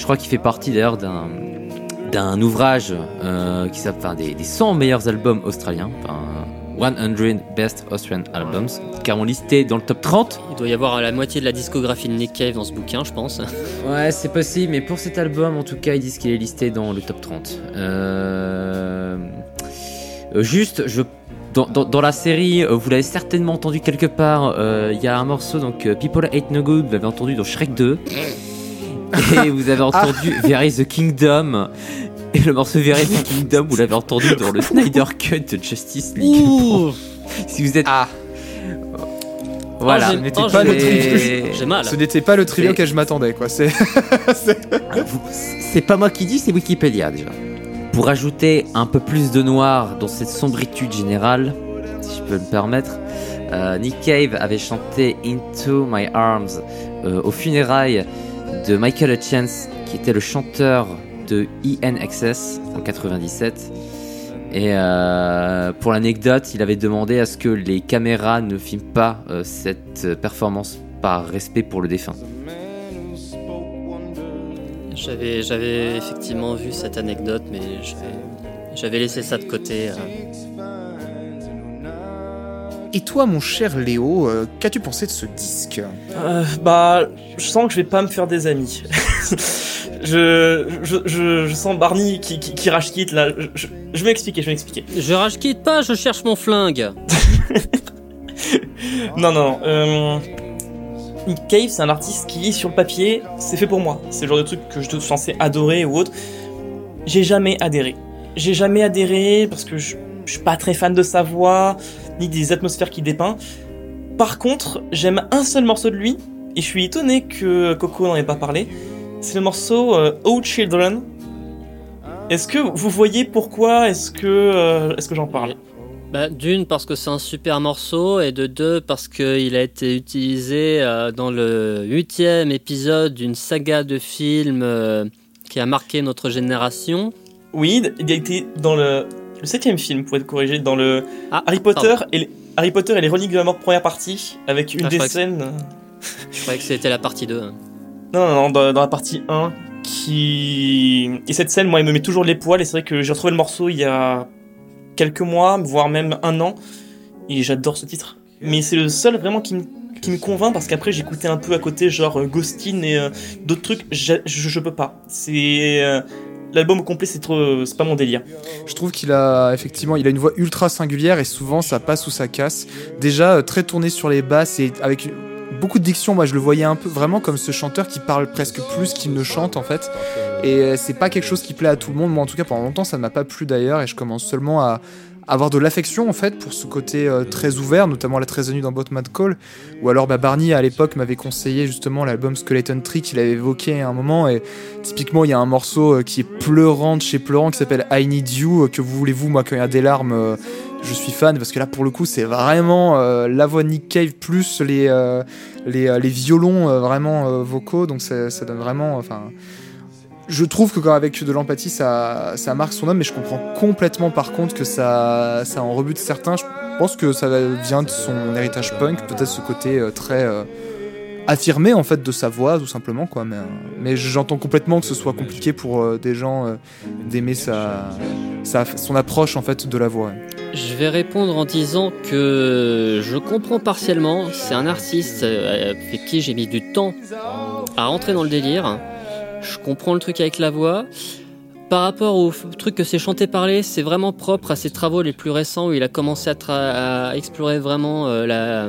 Je crois qu'il fait partie d'ailleurs d'un d'un ouvrage euh, qui s'appelle enfin, des, des 100 meilleurs albums australiens, enfin 100 Best Australian Albums, carrément listé dans le top 30. Il doit y avoir la moitié de la discographie de Nick Cave dans ce bouquin, je pense. Ouais, c'est possible, mais pour cet album, en tout cas, ils disent qu'il est listé dans le top 30. Euh... euh, Juste, je... dans, dans- dans la série, vous l'avez certainement entendu quelque part, euh, il y a un morceau, donc People Hate No Good, vous l'avez entendu dans Shrek 2. Et vous avez entendu Very the Kingdom. Et le morceau Very the Kingdom, vous l'avez entendu dans le Snyder Cut de Justice League. Ouh si vous êtes. ah, Voilà. Oh, oh, pas le mal. ce n'était pas le C'est- auquel je m'attendais quoi. C'est Vous- C'est pas moi qui dis, c'est Wikipédia déjà. Pour ajouter un peu plus de noir dans cette sombritude générale, si je peux me permettre, euh, Nick Cave avait chanté Into My Arms euh, aux funérailles de Michael Hutchence, qui était le chanteur de INXS en 97. Et euh, pour l'anecdote, il avait demandé à ce que les caméras ne filment pas euh, cette performance par respect pour le défunt. J'avais, effectivement vu cette anecdote, mais j'avais, j'avais laissé ça de côté. euh. Et toi, mon cher Léo, euh, qu'as-tu pensé de ce disque? Euh, bah, je sens que je vais pas me faire des amis. je, je, je, je sens Barney qui, qui, qui rage quitte là. Je, vais expliquer, je vais expliquer. Je rage quitte pas, je cherche mon flingue. Non, non, non. Euh, Nick Cave, c'est un artiste qui, sur le papier, c'est fait pour moi. C'est le genre de truc que je suis censé adorer ou autre. J'ai jamais adhéré. J'ai jamais adhéré parce que je, je suis pas très fan de sa voix, ni des atmosphères qu'il dépeint. Par contre, j'aime un seul morceau de lui, et je suis étonné que Coco n'en ait pas parlé. C'est le morceau euh, Oh Children. Est-ce que vous voyez pourquoi est-ce que, euh, est-ce que j'en parle? Bah, d'une parce que c'est un super morceau et de deux parce qu'il a été utilisé euh, dans le huitième épisode d'une saga de films euh, qui a marqué notre génération. Oui, il a été dans le, le septième film, pour être corrigé, dans le Ah, Harry Potter pardon. et les, Harry Potter et les reliques de la mort première partie, avec une Ah, des que- scènes... Je croyais que c'était la partie 2. Non, non, non, dans, dans la partie 1, qui... Et cette scène, moi, elle me met toujours les poils, et c'est vrai que j'ai retrouvé le morceau il y a quelques mois, voire même un an, et j'adore ce titre. Mais c'est le seul vraiment qui me qui me convainc parce qu'après j'écoutais un peu à côté genre euh, Ghostin et euh, d'autres trucs je, je, je peux pas c'est euh, l'album complet c'est trop c'est pas mon délire Je trouve qu'il a effectivement, il a une voix ultra singulière et souvent ça passe ou ça casse. Déjà euh, très tourné sur les basses et avec beaucoup de diction. Moi, je le voyais un peu vraiment comme ce chanteur qui parle presque plus qu'il ne chante en fait. Et euh, c'est pas quelque chose qui plaît à tout le monde. Moi, en tout cas, pendant longtemps, ça ne m'a pas plu d'ailleurs et je commence seulement à avoir de l'affection en fait pour ce côté euh, très ouvert, notamment la très venue dans Botman Call, ou alors bah, Barney à l'époque m'avait conseillé justement l'album Skeleton Tree qu'il avait évoqué à un moment et typiquement il y a un morceau euh, qui est pleurant de chez pleurant qui s'appelle I Need You, euh, que vous voulez-vous, moi quand il y a des larmes je suis fan parce que là pour le coup c'est vraiment la voix de Nick Cave plus les, les, violons vraiment vocaux donc ça, ça donne vraiment je trouve que quand avec de l'empathie ça, ça marque son homme mais je comprends complètement par contre que ça, ça en rebute certains Je- pense que ça vient de son héritage punk, peut-être ce côté euh, très euh, affirmé en fait de sa voix, tout simplement quoi. Mais, euh, mais j'entends complètement que ce soit compliqué pour des gens d'aimer sa, sa, son approche en fait de la voix. Je vais répondre en disant que je comprends partiellement. C'est un artiste avec qui j'ai mis du temps à rentrer dans le délire. Je comprends le truc avec la voix. Par rapport au truc que c'est chanté parler, c'est vraiment propre à ses travaux les plus récents où il a commencé à, explorer vraiment euh, la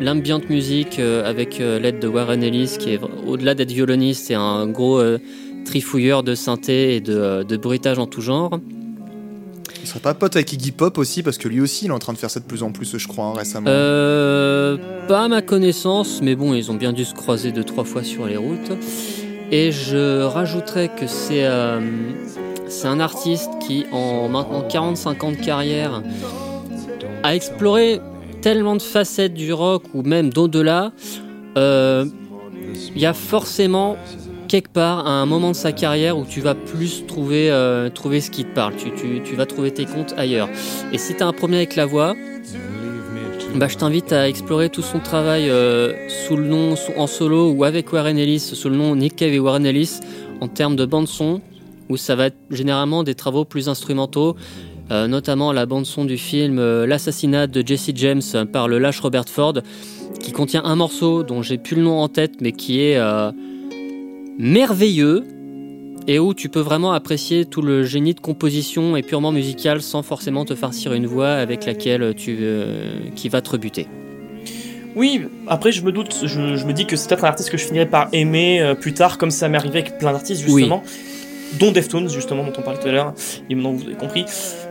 l'ambient musique euh, avec euh, l'aide de Warren Ellis qui est au-delà d'être violoniste, c'est un gros euh, trifouilleur de synthé et de, euh, de bruitage en tout genre. Il serait pas pote avec Iggy Pop aussi parce que lui aussi il est en train de faire ça de plus en plus, je crois, hein, récemment. Euh, pas à ma connaissance, mais bon, ils ont bien dû se croiser deux trois fois sur les routes. Et je rajouterais que c'est euh, c'est un artiste qui, en maintenant 45 ans de carrière, a exploré tellement de facettes du rock ou même d'au-delà. Euh, Il y a forcément quelque part à un moment de sa carrière où tu vas plus trouver, euh, trouver ce qui te parle. Tu, tu, tu vas trouver tes comptes ailleurs. Et si tu as un premier avec la voix, bah, je t'invite à explorer tout son travail euh, sous le nom en solo ou avec Warren Ellis, sous le nom Nick Cave et Warren Ellis, en termes de bande son, où ça va être généralement des travaux plus instrumentaux, euh, notamment la bande son du film euh, L'assassinat de Jesse James par le lâche Robert Ford, qui contient un morceau dont j'ai plus le nom en tête, mais qui est merveilleux et où tu peux vraiment apprécier tout le génie de composition et purement musical sans forcément te farcir une voix avec laquelle tu euh, qui va te rebuter. Oui, après je me doute, je, je me dis que c'est peut-être un artiste que je finirais par aimer euh, plus tard, comme ça m'est arrivé avec plein d'artistes justement, dont Deftones justement dont on parlait tout à l'heure, et maintenant vous avez compris.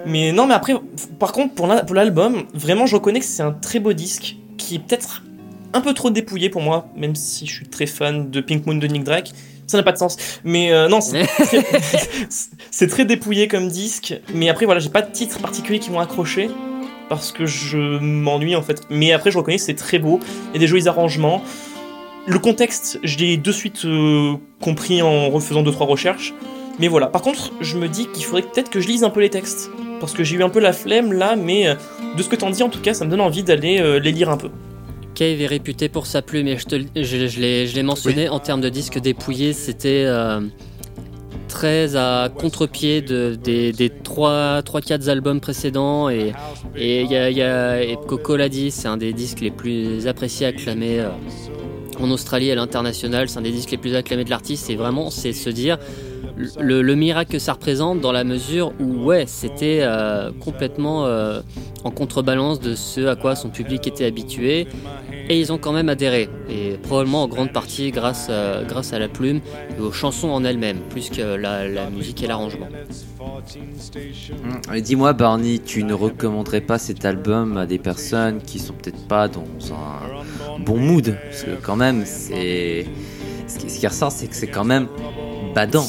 Mais non, mais après, par contre pour la- pour l'album, vraiment je reconnais que c'est un très beau disque qui est peut-être un peu trop dépouillé pour moi, même si je suis très fan de Pink Moon de Nick Drake. Ça n'a pas de sens. Mais euh, non, c'est très, c'est très dépouillé comme disque. Mais après, voilà, j'ai pas de titres particuliers qui m'ont accroché. Parce que je m'ennuie en fait. Mais après, je reconnais que c'est très beau. Il y a des jolis arrangements. Le contexte, je l'ai de suite euh, compris en refaisant deux trois recherches. Mais voilà. Par contre, je me dis qu'il faudrait peut-être que je lise un peu les textes. Parce que j'ai eu un peu la flemme là, mais euh, de ce que t'en dis, en tout cas, ça me donne envie d'aller euh, les lire un peu. Cave est réputé pour sa plume et je, te, le- je, je l'ai, mentionné en termes de disques dépouillés, c'était euh, très à contre-pied de, des, des 3-4 albums précédents et, et, il y a, il y a- et Coco l'a dit, c'est un des disques les plus appréciés, acclamés euh, en Australie et à l'international, c'est un des disques les plus acclamés de l'artiste et vraiment c'est se dire le, le miracle que ça représente dans la mesure où ouais c'était euh, complètement euh, en contrebalance de ce à quoi son public était habitué et ils ont quand même adhéré et probablement en grande partie grâce à, grâce à la plume et aux chansons en elles-mêmes plus que la, musique et l'arrangement. Et Dis-moi, Barney, tu ne recommanderais pas cet album à des personnes qui sont peut-être pas dans un bon mood? Parce que, quand même, c'est. Ce qui ressort, c'est que c'est quand même badant.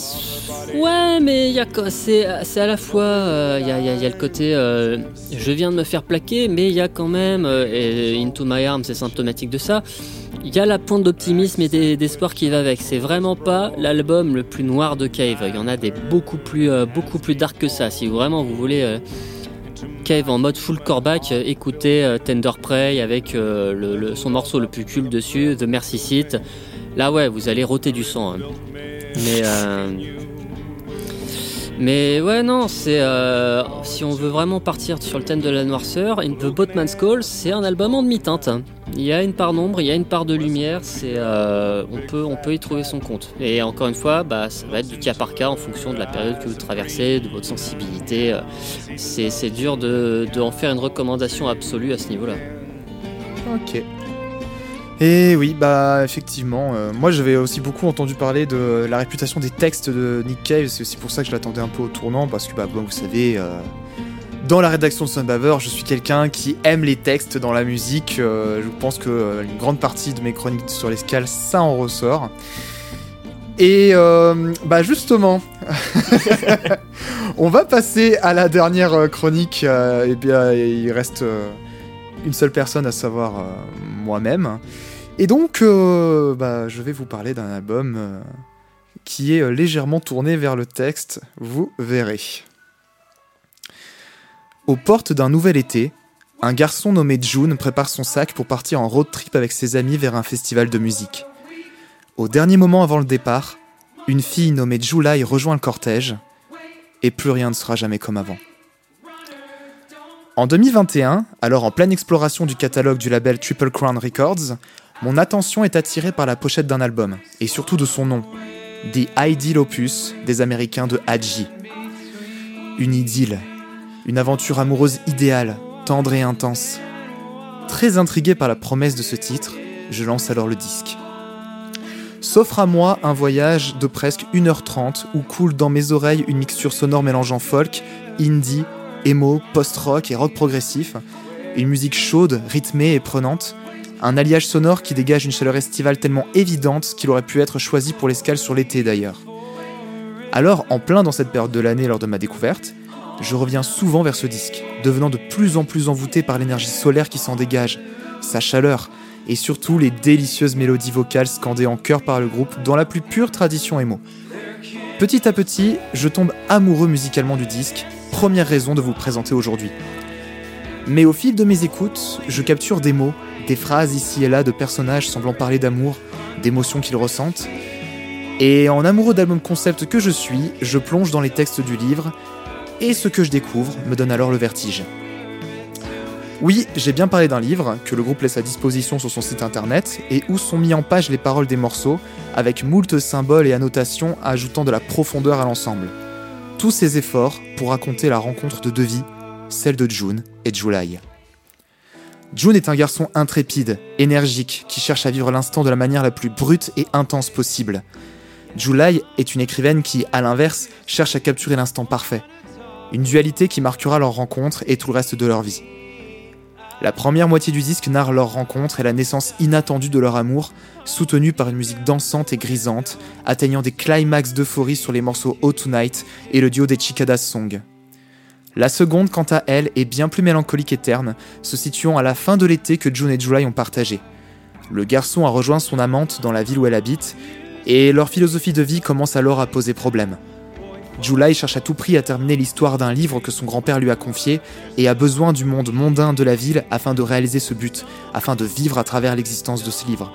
Ouais, mais c'est à la fois euh, il y, a, il y a- y a le côté euh, je viens de me faire plaquer, mais il y a quand même euh, et Into My Arms c'est symptomatique de ça. Il y a la pointe d'optimisme et d'e- d'espoir qui va avec. C'est vraiment pas l'album le plus noir de Cave. Il y en a des beaucoup plus euh, beaucoup plus dark que ça. Si vraiment vous voulez euh, Cave en mode full coreback, euh, écoutez euh, Tender Prey avec euh, son morceau le plus culte dessus, The Mercy Seat. Là ouais, vous allez roter du sang. hein. Mais euh, mais ouais, non, c'est. euh, si on veut vraiment partir sur le thème de la noirceur, The Boatman's Call, c'est un album en demi-teinte. Il y a une part d'ombre, il y a une part de lumière, c'est, euh, on, peut, on peut y trouver son compte. Et encore une fois, bah, ça va être du cas par cas en fonction de la période que vous traversez, de votre sensibilité. euh, C'est, c'est dur de, de en faire une recommandation absolue à ce niveau-là. Ok. Et oui, bah effectivement, euh, moi j'avais aussi beaucoup entendu parler de la réputation des textes de Nick Cave, c'est aussi pour ça que je l'attendais un peu au tournant, parce que bah vous savez, euh, dans la rédaction de Sunbaver, je suis quelqu'un qui aime les textes dans la musique, euh, je pense que une grande partie de mes chroniques sur l'escale, ça en ressort. Et bah justement, on va passer à la dernière chronique, et bien il reste... une seule personne, à savoir moi-même. Et donc, euh, bah, je vais vous parler d'un album euh, qui est euh, légèrement tourné vers le texte, vous verrez. Aux portes d'un nouvel été, un garçon nommé June prépare son sac pour partir en road trip avec ses amis vers un festival de musique. Au dernier moment avant le départ, une fille nommée July rejoint le cortège, et plus rien ne sera jamais comme avant. En 2021, alors en pleine exploration du catalogue du label Triple Crown Records, mon attention est attirée par la pochette d'un album, et surtout de son nom, The Ideal Opus des Américains de Hadji. Une idylle, une aventure amoureuse idéale, tendre et intense. Très intrigué par la promesse de ce titre, je lance alors le disque. S'offre à moi un voyage de presque 1h30 où coule dans mes oreilles une mixture sonore mélangeant folk, indie, emo, post-rock et rock progressif, une musique chaude, rythmée et prenante, un alliage sonore qui dégage une chaleur estivale tellement évidente qu'il aurait pu être choisi pour l'escale sur l'été d'ailleurs. Alors, en plein dans cette période de l'année lors de ma découverte, je reviens souvent vers ce disque, devenant de plus en plus envoûté par l'énergie solaire qui s'en dégage, sa chaleur, et surtout les délicieuses mélodies vocales scandées en chœur par le groupe dans la plus pure tradition emo. Petit à petit, je tombe amoureux musicalement du disque, première raison de vous présenter aujourd'hui. Mais au fil de mes écoutes, je capture des mots, des phrases ici et là de personnages semblant parler d'amour, d'émotions qu'ils ressentent. Et en amoureux d'album concept que je suis, je plonge dans les textes du livre, et ce que je découvre me donne alors le vertige. Oui, j'ai bien parlé d'un livre que le groupe laisse à disposition sur son site internet et où sont mis en page les paroles des morceaux, avec moult symboles et annotations ajoutant de la profondeur à l'ensemble. Tous ces efforts pour raconter la rencontre de deux vies, celle de June et July. June est un garçon intrépide, énergique, qui cherche à vivre l'instant de la manière la plus brute et intense possible. July est une écrivaine qui, à l'inverse, cherche à capturer l'instant parfait. Une dualité qui marquera leur rencontre et tout le reste de leur vie. La première moitié du disque narre leur rencontre et la naissance inattendue de leur amour, soutenue par une musique dansante et grisante, atteignant des climax d'euphorie sur les morceaux Oh Tonight et le duo des Chicadas Song. La seconde, quant à elle, est bien plus mélancolique et terne, se situant à la fin de l'été que June et July ont partagé. Le garçon a rejoint son amante dans la ville où elle habite, et leur philosophie de vie commence alors à poser problème. July cherche à tout prix à terminer l'histoire d'un livre que son grand-père lui a confié et a besoin du monde mondain de la ville afin de réaliser ce but, afin de vivre à travers l'existence de ce livre.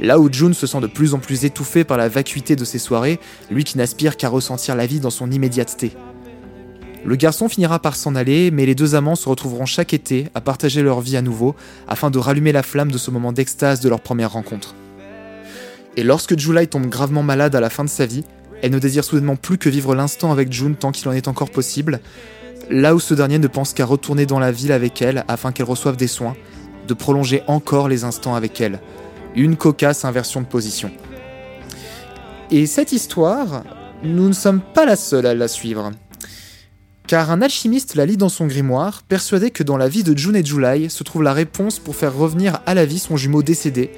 Là où June se sent de plus en plus étouffé par la vacuité de ses soirées, lui qui n'aspire qu'à ressentir la vie dans son immédiateté. Le garçon finira par s'en aller, mais les deux amants se retrouveront chaque été à partager leur vie à nouveau, afin de rallumer la flamme de ce moment d'extase de leur première rencontre. Et lorsque July tombe gravement malade à la fin de sa vie, elle ne désire soudainement plus que vivre l'instant avec June tant qu'il en est encore possible, là où ce dernier ne pense qu'à retourner dans la ville avec elle afin qu'elle reçoive des soins, de prolonger encore les instants avec elle. Une cocasse inversion de position. Et cette histoire, nous ne sommes pas la seule à la suivre. Car un alchimiste la lit dans son grimoire, persuadé que dans la vie de June et July se trouve la réponse pour faire revenir à la vie son jumeau décédé,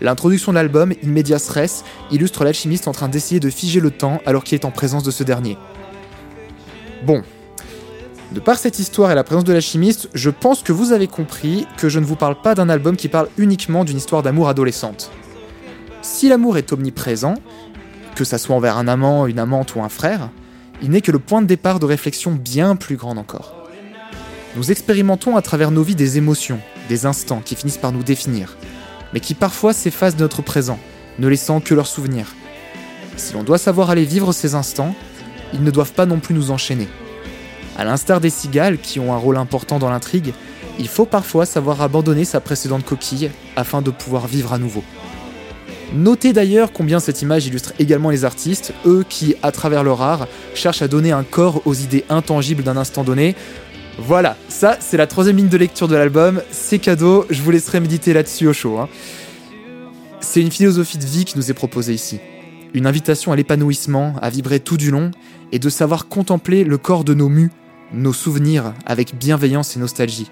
L'introduction de l'album, In Medias Res, illustre l'alchimiste en train d'essayer de figer le temps alors qu'il est en présence de ce dernier. Bon. De par cette histoire et la présence de l'alchimiste, je pense que vous avez compris que je ne vous parle pas d'un album qui parle uniquement d'une histoire d'amour adolescente. Si l'amour est omniprésent, que ça soit envers un amant, une amante ou un frère, il n'est que le point de départ de réflexion bien plus grande encore. Nous expérimentons à travers nos vies des émotions, des instants qui finissent par nous définir, mais qui parfois s'effacent de notre présent, ne laissant que leurs souvenirs. Si l'on doit savoir aller vivre ces instants, ils ne doivent pas non plus nous enchaîner. À l'instar des cigales, qui ont un rôle important dans l'intrigue, il faut parfois savoir abandonner sa précédente coquille afin de pouvoir vivre à nouveau. Notez d'ailleurs combien cette image illustre également les artistes, eux qui, à travers leur art, cherchent à donner un corps aux idées intangibles d'un instant donné. Voilà, ça c'est la troisième ligne de lecture de l'album, c'est cadeau, je vous laisserai méditer là-dessus au chaud. hein. C'est une philosophie de vie qui nous est proposée ici. Une invitation à l'épanouissement, à vibrer tout du long, et de savoir contempler le corps de nos mus, nos souvenirs, avec bienveillance et nostalgie.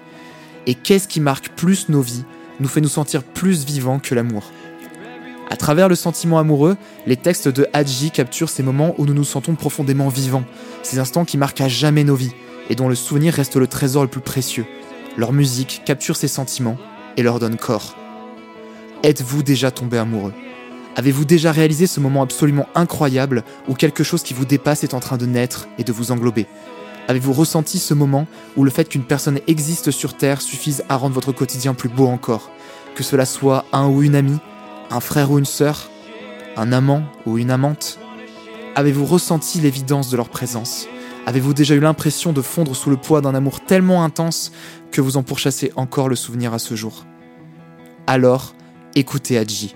Et qu'est-ce qui marque plus nos vies, nous fait nous sentir plus vivants que l'amour? À travers le sentiment amoureux, les textes de Hadji capturent ces moments où nous nous sentons profondément vivants, ces instants qui marquent à jamais nos vies, et dont le souvenir reste le trésor le plus précieux. Leur musique capture ces sentiments et leur donne corps. Êtes-vous déjà tombé amoureux? Avez-vous déjà réalisé ce moment absolument incroyable où quelque chose qui vous dépasse est en train de naître et de vous englober? Avez-vous ressenti ce moment où le fait qu'une personne existe sur Terre suffise à rendre votre quotidien plus beau encore? Que cela soit un ou une amie, un frère ou une sœur, un amant ou une amante Avez-vous ressenti l'évidence de leur présence? Avez-vous déjà eu l'impression de fondre sous le poids d'un amour tellement intense que vous en pourchassez encore le souvenir à ce jour? Alors, écoutez Adji,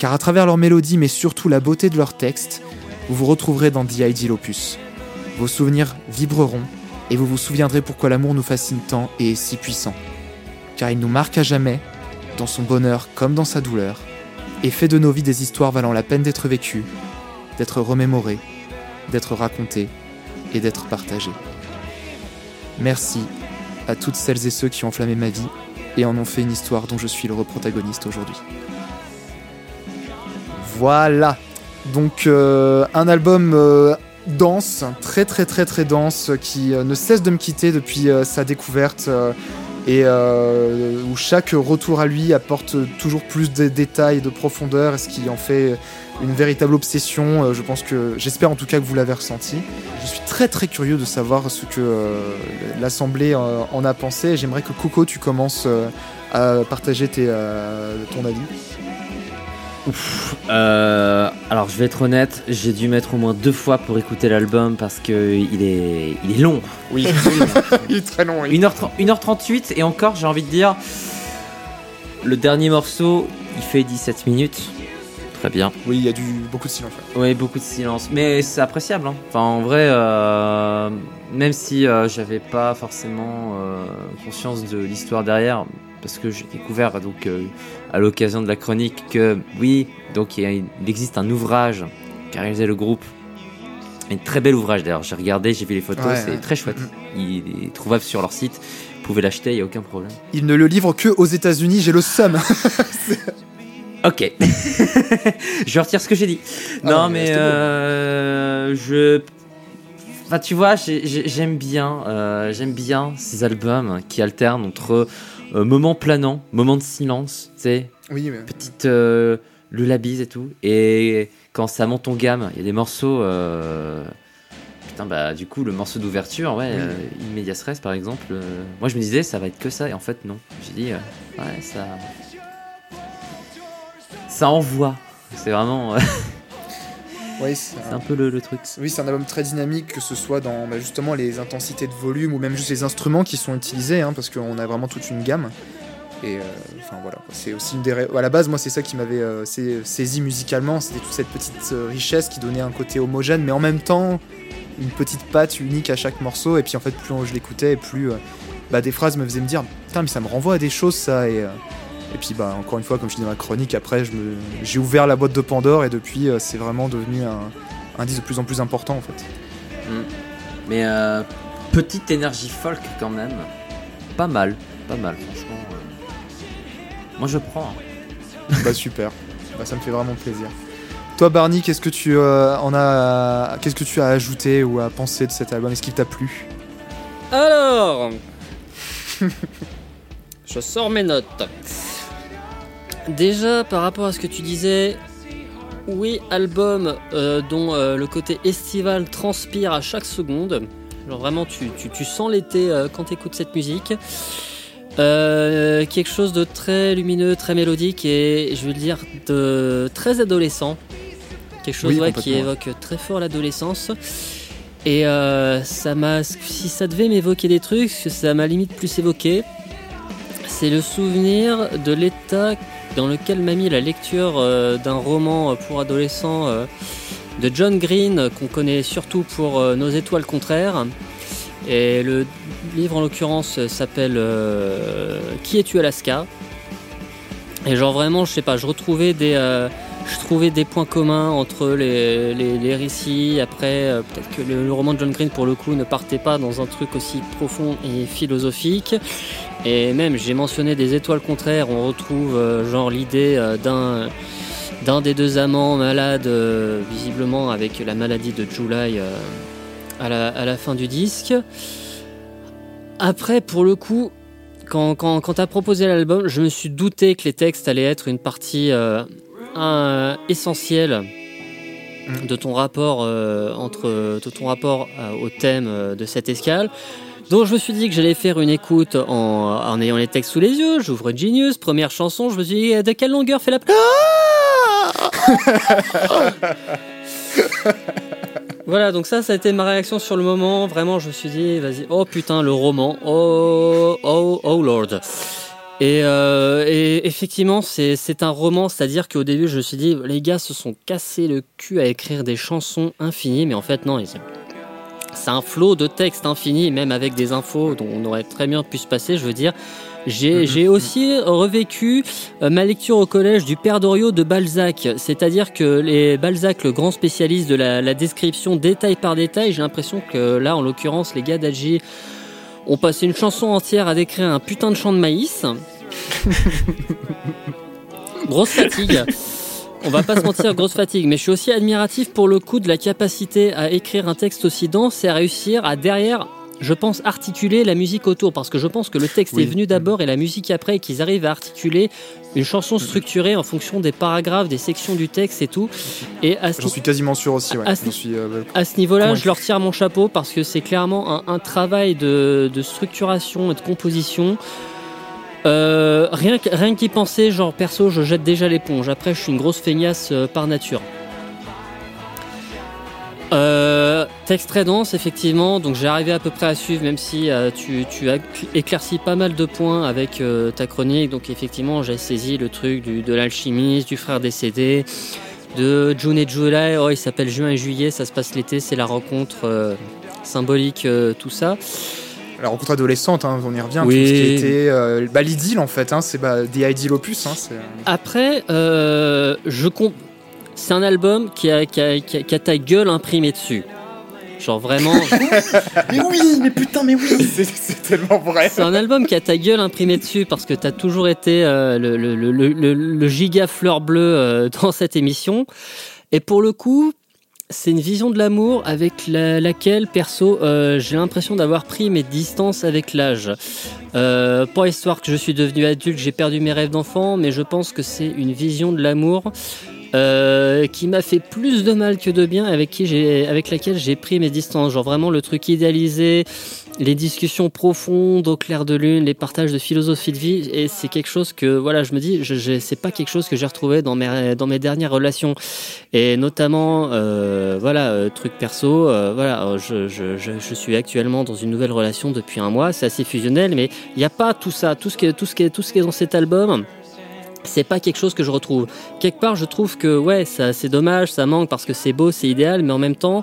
car à travers leur mélodie mais surtout la beauté de leur texte, vous vous retrouverez dans The Ideal. Vos souvenirs vibreront et vous vous souviendrez pourquoi l'amour nous fascine tant et est si puissant. Car il nous marque à jamais, dans son bonheur comme dans sa douleur, et fait de nos vies des histoires valant la peine d'être vécues, d'être remémorées, d'être racontées et d'être partagées. Merci à toutes celles et ceux qui ont enflammé ma vie et en ont fait une histoire dont je suis le protagoniste aujourd'hui. Voilà. Donc euh, un album euh, dense, très très très très dense, qui euh, ne cesse de me quitter depuis sa découverte et euh, où chaque retour à lui apporte toujours plus de détails de profondeur, ce qui en fait une véritable obsession. Euh, je pense que, j'espère en tout cas que vous l'avez ressenti. Je suis très très curieux de savoir ce que euh, l'assemblée en a pensé. J'aimerais que Coco, tu commences à partager ton avis. Euh, alors je vais être honnête, j'ai dû mettre au moins deux fois pour écouter l'album parce que il est, il est long. Oui, il est très long. oui. 1h30 1h38 et encore j'ai envie de dire le dernier morceau il fait 17 minutes. Très bien. Oui, il y a du, beaucoup de silence. ouais. Oui, beaucoup de silence. Mais c'est appréciable. hein. Enfin, en vrai, euh, même si euh, j'avais pas forcément euh, conscience de l'histoire derrière, parce que j'ai découvert donc euh, à l'occasion de la chronique que oui, donc il, y a- il existe un ouvrage qu'a réalisé le groupe. Un très bel ouvrage d'ailleurs. J'ai regardé, j'ai vu les photos, Ouais, c'est ouais. très chouette. Il est trouvable sur leur site. Vous pouvez l'acheter, il y a aucun problème. Il ne le livre que aux États-Unis, j'ai le seum. Ok. je retire ce que j'ai dit. Ah non, mais euh, je. Enfin, tu vois, j'ai- j'ai- j'aime bien, euh, j'aime bien ces albums qui alternent entre euh, moments planants, moments de silence, tu sais, oui, mais... petite euh, lullabies et tout, et quand ça monte en gamme, il y a des morceaux. euh, Putain, bah, du coup, le morceau d'ouverture, ouais, Oui. euh, par exemple, euh, moi je me disais ça va être que ça, et en fait, non. J'ai dit, euh, ouais, ça. Ça envoie. C'est vraiment. euh, Oui, c'est un peu le, le truc. Oui, c'est un album très dynamique, que ce soit dans bah, justement les intensités de volume ou même juste les instruments qui sont utilisés, hein, parce qu'on a vraiment toute une gamme. Et euh, enfin voilà, c'est aussi une des. À la base, moi, c'est ça qui m'avait euh, sa- saisi musicalement, c'était toute cette petite euh, richesse qui donnait un côté homogène, mais en même temps une petite patte unique à chaque morceau. Et puis en fait, plus je l'écoutais, plus euh, bah, des phrases me faisaient me dire putain, mais ça me renvoie à des choses ça. Et, euh, et puis bah encore une fois, comme je dis dans ma chronique, après, je me- j'ai ouvert la boîte de Pandore et depuis, euh, c'est vraiment devenu un, un disque de plus en plus important en fait. Mais euh, petite énergie folk quand même. Pas mal, pas mal, franchement. euh. Moi je prends. hein. Bah super, bah, ça me fait vraiment plaisir. Toi Barney, qu'est-ce que tu euh, en as, qu'est-ce que tu as ajouté ou à penser de cet album? Est-ce qu'il t'a plu? Alors, je sors mes notes. Déjà, par rapport à ce que tu disais, oui, album euh, dont euh, le côté estival transpire à chaque seconde. Genre vraiment, tu, tu- tu sens l'été euh, quand tu écoutes cette musique. Quelque chose de très lumineux, très mélodique et je le dire de très adolescent. Quelque chose Oui, ouais, qui évoque très fort l'adolescence. Et ça m'a, si ça devait m'évoquer des trucs, ce que ça m'a limite plus évoqué, c'est le souvenir de l'état dans lequel m'a mis la lecture euh, d'un roman pour adolescents euh, de John Green, qu'on connaît surtout pour euh, Nos étoiles contraires. Et le livre en l'occurrence s'appelle Qui es-tu Alaska? Et genre vraiment, je sais pas, je retrouvais des, je trouvais des points communs entre les, récits. Après, peut-être que le roman de John Green pour le coup ne partait pas dans un truc aussi profond et philosophique. Et même, j'ai mentionné des étoiles contraires. On retrouve euh, genre l'idée euh, d'un d'un des deux amants malade, euh, visiblement avec la maladie de July à, la, à la fin du disque. Après, pour le coup, quand, quand, quand tu as proposé l'album, je me suis douté que les textes allaient être une partie un- essentielle Mm. de ton rapport entre de ton rapport au thème de cette escale. Donc je me suis dit que j'allais faire une écoute en, en ayant les textes sous les yeux. J'ouvre Genius, première chanson. Je me suis dit de quelle longueur fait la. Voilà, donc ça, ça a été ma réaction sur le moment. Vraiment, je me suis dit, vas-y, oh putain, le roman, oh, oh, oh lord. Et, euh, et effectivement, c'est c'est un roman, c'est-à-dire qu'au début, je me suis dit, les gars se sont cassés le cul à écrire des chansons infinies, mais en fait, non, ils- c'est un flot de textes infini, même avec des infos dont on aurait très bien pu se passer, je veux dire. J'ai j'ai aussi revécu euh, ma lecture au collège du Père Doriot de Balzac, c'est-à-dire que les Balzac, le grand spécialiste de la, la description détail par détail, j'ai l'impression que là, en l'occurrence, les gars d'Adji ont passé une chanson entière à décrire un putain de champ de maïs. grosse fatigue. On va pas se mentir, grosse fatigue. Mais je suis aussi admiratif pour le coup de la capacité à écrire un texte aussi dense et à réussir à derrière, je pense, articuler la musique autour. Parce que je pense que le texte Oui. est venu d'abord et la musique après, et qu'ils arrivent à articuler une chanson structurée en fonction des paragraphes, des sections du texte et tout. Et à ce J'en suis quasiment sûr aussi, ouais. J'en suis, euh, à ce niveau-là, je leur tire mon chapeau parce que c'est clairement un, un travail de, de structuration et de composition. Euh, rien rien qu'y penser, genre perso, je jette déjà l'éponge. Après, je suis une grosse feignasse euh, par nature. Euh, texte très dense, effectivement. Donc j'ai arrivé à peu près à suivre, même si tu, tu as pas mal de points avec ta chronique. Donc effectivement, j'ai saisi le truc de l'alchimiste, du frère décédé, de June et July. Oh, il s'appelle Juin et Juillet. Ça se passe l'été. C'est la rencontre symbolique, tout ça. La rencontre adolescente, hein, on y revient. Oui. Tout ce qui était euh, bah, l'idylle en fait, hein, c'est bah, des ideal opus. Hein, c'est, euh, Après, euh, je comp- c'est un album qui a, qui, a, qui a- qui a ta gueule imprimée dessus. Genre vraiment, Mais oui, mais putain, mais oui. c'est, c'est tellement vrai. c'est un album qui a ta gueule imprimée dessus parce que t'as toujours été euh, le, le, le, le, le- le giga fleur bleue euh, dans cette émission. Et pour le coup, c'est une vision de l'amour avec la- laquelle, perso, euh, j'ai l'impression d'avoir pris mes distances avec l'âge. Euh, pas histoire que je suis devenu adulte, j'ai perdu mes rêves d'enfant, mais je pense que c'est une vision de l'amour euh, qui m'a fait plus de mal que de bien, avec qui j'ai, avec laquelle j'ai pris mes distances. Genre vraiment le truc idéalisé, les discussions profondes au clair de lune, les partages de philosophie de vie, et c'est quelque chose que voilà, je me dis, je, je, c'est pas quelque chose que j'ai retrouvé dans mes dans mes dernières relations, et notamment euh, voilà euh, truc perso, euh, voilà, euh, je, je, je, suis actuellement dans une nouvelle relation depuis un mois, c'est assez fusionnel, mais il n'y a pas tout ça, tout ce qui est tout ce qui est tout ce qui est dans cet album. C'est pas quelque chose que je retrouve. Quelque part, je trouve que ouais, ça c'est dommage, ça manque parce que c'est beau, c'est idéal, mais en même temps,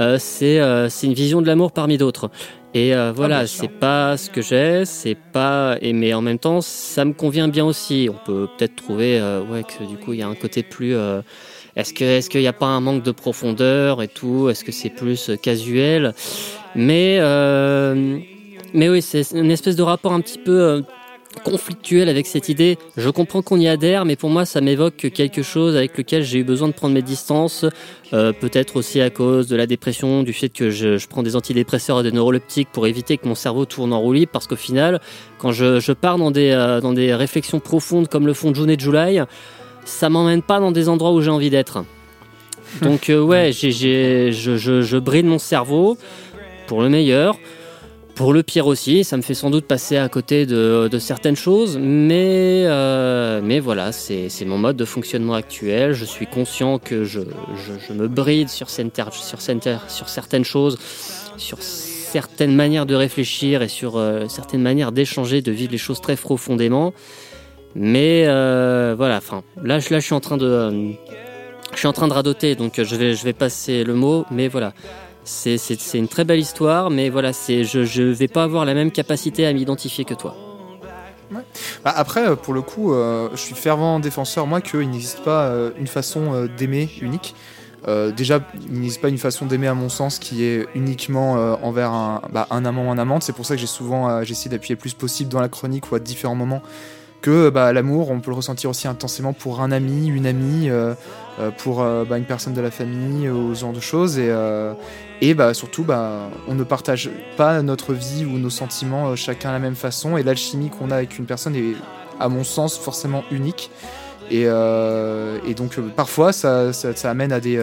euh, c'est euh, c'est une vision de l'amour parmi d'autres. Et euh, voilà, bien sûr. c'est pas ce que j'ai, c'est pas. Et mais en même temps, ça me convient bien aussi. On peut peut-être trouver euh, ouais que du coup il y a un côté plus. euh, est-ce que est-ce qu'il n'y a pas un manque de profondeur et tout? Est-ce que c'est plus euh, casuel? Mais euh, mais oui, c'est une espèce de rapport un petit peu euh, conflictuel avec cette idée. Je comprends qu'on y adhère, mais pour moi, ça m'évoque quelque chose avec lequel j'ai eu besoin de prendre mes distances. Euh, Peut-être aussi à cause de la dépression, du fait que je, je prends des antidépresseurs et des neuroleptiques pour éviter que mon cerveau tourne en roue libre, parce qu'au final, quand je, je pars dans des, euh, dans des réflexions profondes comme le font June et July, ça m'emmène pas dans des endroits où j'ai envie d'être. Donc euh, ouais, je, je bride mon cerveau pour le meilleur. Pour le pire aussi, ça me fait sans doute passer à côté de, certaines choses, mais, euh, mais voilà, c'est mon mode de fonctionnement actuel. Je suis conscient que je, me bride sur, sur, sur certaines choses, sur certaines manières de réfléchir et sur euh, certaines manières d'échanger, de vivre les choses très profondément. Mais euh, voilà, enfin, là, je- là, je suis en train de, je suis en train de radoter, donc je vais, je vais passer le mot, mais voilà. C'est- une très belle histoire, mais voilà, je je vais pas avoir la même capacité à m'identifier que toi. Bah, après, euh, pour le coup, euh, je suis fervent défenseur, moi, qu'il n'existe pas euh, une façon d'aimer unique. Déjà, il n'existe pas une façon d'aimer, à mon sens, qui est uniquement envers un, bah, un amant ou un amante. C'est pour ça que j'ai souvent j'essaie d'appuyer le plus possible dans la chronique ou à différents moments que bah, l'amour, on peut le ressentir aussi intensément pour un ami, une amie, euh, euh, pour euh, bah, une personne de la famille, euh, ce genre de choses. Et, euh, et bah, surtout, bah, on ne partage pas notre vie ou nos sentiments euh, chacun à la même façon. Et l'alchimie qu'on a avec une personne est, à mon sens, forcément unique. Et, et donc, parfois, ça, ça, ça amène à des,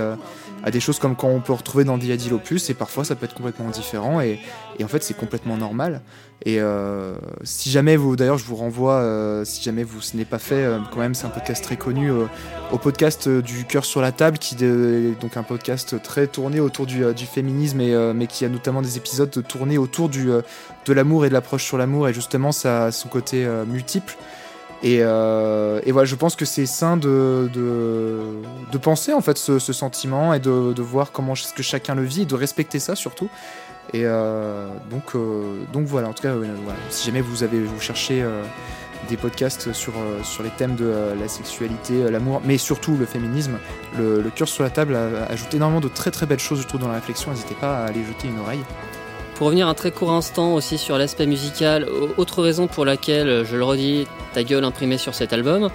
à des choses comme quand on peut retrouver dans Diadil Opus, et parfois ça peut être complètement différent, et, et en fait c'est complètement normal. Et euh, si jamais vous, d'ailleurs, je vous renvoie, euh, si jamais vous ce n'est pas fait, euh, quand même, c'est un podcast très connu, euh, au podcast euh, du cœur sur la table, qui est donc un podcast très tourné autour du, du féminisme, et, mais qui a notamment des épisodes tournés autour du, de l'amour et de l'approche sur l'amour, et justement ça, son côté multiple. Et, euh, et voilà, je pense que c'est sain de, de, penser en fait ce, ce sentiment et de, de voir comment est-ce que chacun le vit et de respecter ça surtout. Et euh, donc, euh, donc voilà, en tout cas, si jamais vous avez vous cherchez des podcasts sur, sur les thèmes de la sexualité, l'amour, mais surtout le féminisme, le, le cœur sur la table ajoute énormément de très très belles choses, je trouve, dans la réflexion. N'hésitez pas à aller jeter une oreille. Pour revenir un très court instant aussi sur l'aspect musical, au- autre raison pour laquelle, euh, je le redis, ta gueule imprimée sur cet album,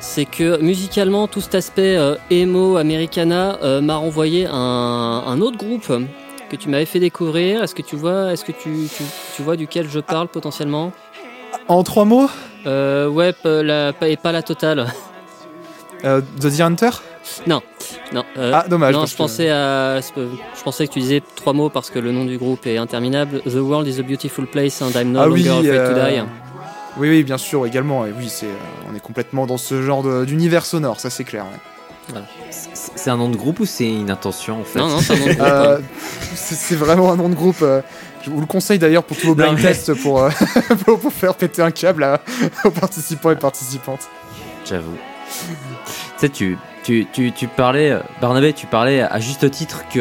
c'est que musicalement, tout cet aspect euh, emo, americana, euh, m'a renvoyé un, un autre groupe que tu m'avais fait découvrir. Est-ce que tu vois, est-ce que tu, tu, tu vois duquel je parle potentiellement? En trois mots, euh, Ouais, la, et pas la totale. euh, The The Hunter? Non, euh, Ah, dommage. non, parce je que- pensais à, je pensais que tu disais trois mots parce que le nom du groupe est interminable. The world is a beautiful place and I'm no Ah longer oui, afraid to euh, die. Oui, oui, bien sûr, également. Et oui, c'est, euh, on est complètement dans ce genre de- d'univers sonore, ça c'est clair. ouais. C'est c'est un nom de groupe ou c'est une intention en fait Non, non, c'est un nom de groupe. Euh, c'est vraiment un nom de groupe. je vous le conseille d'ailleurs pour tous vos blind Non, mais- tests pour, euh, pour, pour faire péter un câble à- aux participants et participantes. J'avoue. tu sais, tu, tu, tu, tu parlais, Barnabé, tu parlais à juste titre que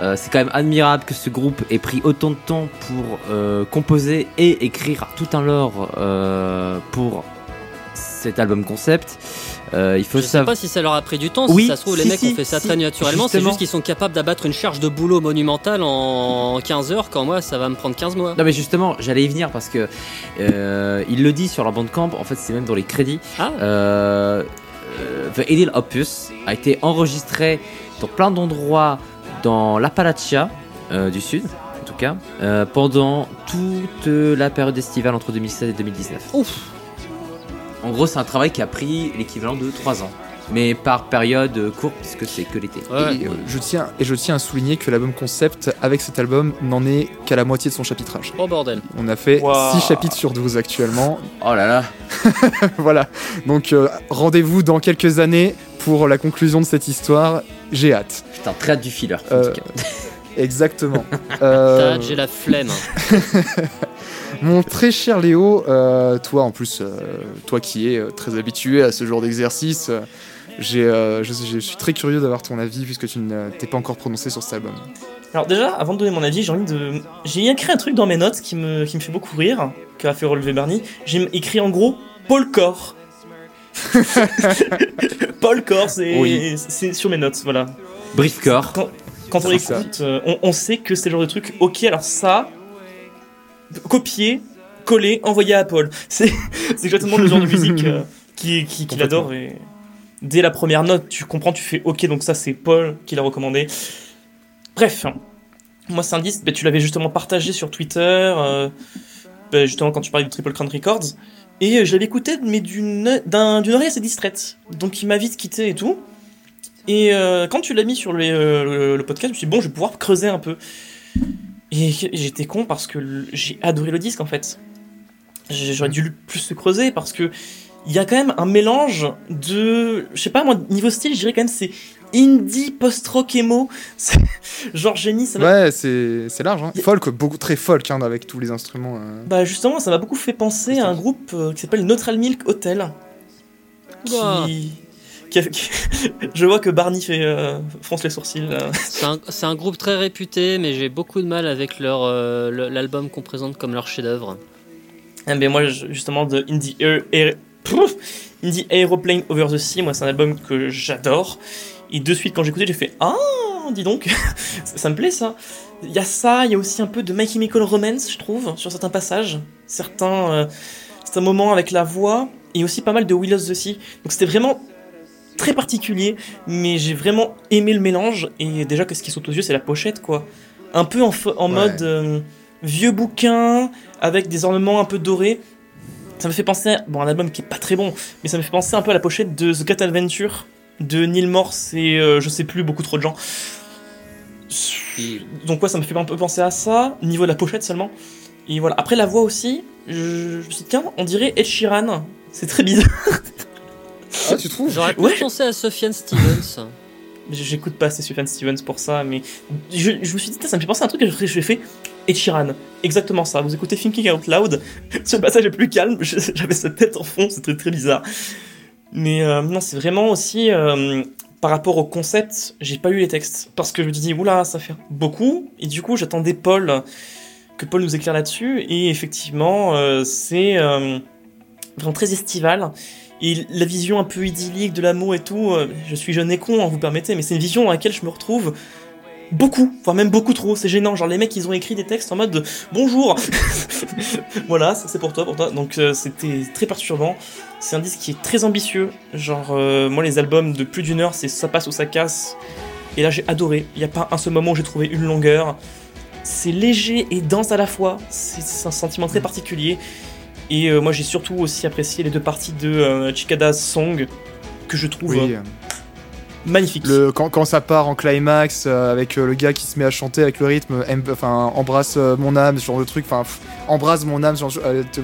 euh, c'est quand même admirable que ce groupe ait pris autant de temps pour euh, composer et écrire tout un lore euh, pour cet album concept. Euh, il faut Je sais savoir. pas si ça leur a pris du temps, Oui, si ça se trouve, les mecs si, ont fait ça si, très naturellement, c'est juste qu'ils sont capables d'abattre une charge de boulot monumentale en 15 heures, quand moi ça va me prendre 15 mois. Non mais justement, j'allais y venir parce que euh, il le dit sur leur bandcamp. En fait, c'est même dans les crédits. Ah, euh, The Idyll Opus a été enregistré dans plein d'endroits dans l'Appalachia euh, du Sud, en tout cas, euh, pendant toute la période estivale entre 2016 et 2019. ouf En gros, c'est un travail qui a pris l'équivalent de 3 ans. Mais par période courte, puisque c'est que l'été. Ouais. Et, euh, je tiens, et je tiens à souligner que l'album concept, avec cet album, n'en est qu'à la moitié de son chapitrage. Oh bordel. On a fait Waouh. 6 chapitres sur 12 actuellement. Oh là là voilà. Donc euh, rendez-vous dans quelques années pour la conclusion de cette histoire. J'ai hâte. Putain, très hâte du filler. en Euh. Exactement. Euh, hâte, j'ai la flemme. Mon très cher Léo, euh, toi en plus, euh, toi qui es euh, très habitué à ce genre d'exercice, je, je suis très curieux d'avoir ton avis puisque tu ne t'es pas encore prononcé sur cet album. Alors déjà, avant de donner mon avis, j'ai envie de... J'ai écrit un truc dans mes notes qui me, qui me fait beaucoup rire, qu'a fait relever Barney. J'ai écrit en gros Paul Core. Paul Core, c'est Oui. sur mes notes, voilà. Briefcore. Quand, quand on écoute, euh, on, on sait que c'est le genre de truc, ok, alors ça, copier, coller, envoyer à Paul. C'est exactement le genre de musique euh, qui, qui, qu'il adore. Et dès la première note, tu comprends, tu fais ok, donc ça c'est Paul qui l'a recommandé. Bref, moi c'est un disque, bah, tu l'avais justement partagé sur Twitter, euh, bah, justement quand tu parlais de Triple Crown Records. Et euh, je l'avais écouté, mais d'une d'un- d'une oreille assez distraite. Donc il m'a vite quitté et tout. Et euh, quand tu l'as mis sur le, podcast, je me suis dit, bon, je vais pouvoir creuser un peu. Et j'étais con parce que j'ai adoré le disque en fait. J'aurais dû plus creuser parce que il y a quand même un mélange de. Je sais pas, moi, niveau style, je dirais quand même c'est indie post-rock emo. Genre génie, ça Ouais, c'est, c'est large. Hein. Folk, beaucoup très folk hein, avec tous les instruments. euh. Bah justement, ça m'a beaucoup fait penser à un groupe euh, qui s'appelle Neutral Milk Hotel. Qui... Ouah. qui a- qui- Je vois que Barney fait euh, fronce les sourcils. C'est un, c'est un groupe très réputé, mais j'ai beaucoup de mal avec leur euh, le- l'album qu'on présente comme leur chef-d'œuvre. Ah, mais moi, je- justement, de Indie, Air, Air- Pouf Indie Aeroplane Over the Sea, moi, c'est un album que j'adore. Et de suite, quand j'ai écouté, j'ai fait Ah, dis donc, ça, ça me plaît ça. Il y a ça, il y a aussi un peu de My Chemical Romance, je trouve, sur certains passages, certains, euh, certains moments avec la voix, et aussi pas mal de Will of the Sea. Donc c'était vraiment très particulier, mais j'ai vraiment aimé le mélange. Et déjà, que ce qui saute aux yeux, c'est la pochette, quoi. Un peu en, fo- en Ouais. mode euh, vieux bouquin, avec des ornements un peu dorés. Ça me fait penser, à, bon, un album qui est pas très bon, mais ça me fait penser un peu à la pochette de The Cat Adventure De Neil Morse et euh, je sais plus, beaucoup trop de gens. Donc ouais, ça me fait un peu penser à ça, niveau de la pochette seulement. Et voilà, après la voix aussi, je, je me suis dit, tiens, on dirait Ed Sheeran. C'est très bizarre. Ah, tu trouves? J'aurais pu Ouais. penser à Sofiane Stevens. J'écoute pas assez Sufjan Stevens pour ça, mais je, je me suis dit, ça me fait penser à un truc que je je fait Ed Sheeran. Exactement ça. Vous écoutez Thinking Out Loud, le passage le plus calme, j'avais sa tête en fond, c'est très bizarre. Mais euh, non, c'est vraiment aussi euh, par rapport au concept, j'ai pas eu les textes parce que je me dis oula, ça fait beaucoup et du coup j'attendais Paul que Paul nous éclaire là-dessus et effectivement euh, c'est vraiment très estival et la vision un peu idyllique de l'amour et tout. je suis jeune et con, hein, vous permettez, mais c'est une vision dans laquelle je me retrouve. Beaucoup, voire même beaucoup trop, c'est gênant. Genre les mecs ils ont écrit des textes en mode de, bonjour, voilà, ça c'est pour toi, pour toi. Donc euh, c'était très perturbant. C'est un disque qui est très ambitieux. Genre, euh, moi, les albums de plus d'une heure, c'est ça passe ou ça casse. Et là, j'ai adoré. Il n'y a pas un seul moment où j'ai trouvé une longueur. C'est léger et dense à la fois. C'est un sentiment très particulier. Et euh, moi, j'ai surtout aussi apprécié les deux parties de Chikada's Song, que je trouve Oui. Magnifiques. Le, quand, quand ça part en climax euh, avec euh, le gars qui se met à chanter avec le rythme, enfin embrasse euh, mon âme, ce genre de truc, enfin embrasse mon âme, genre, je, euh, te-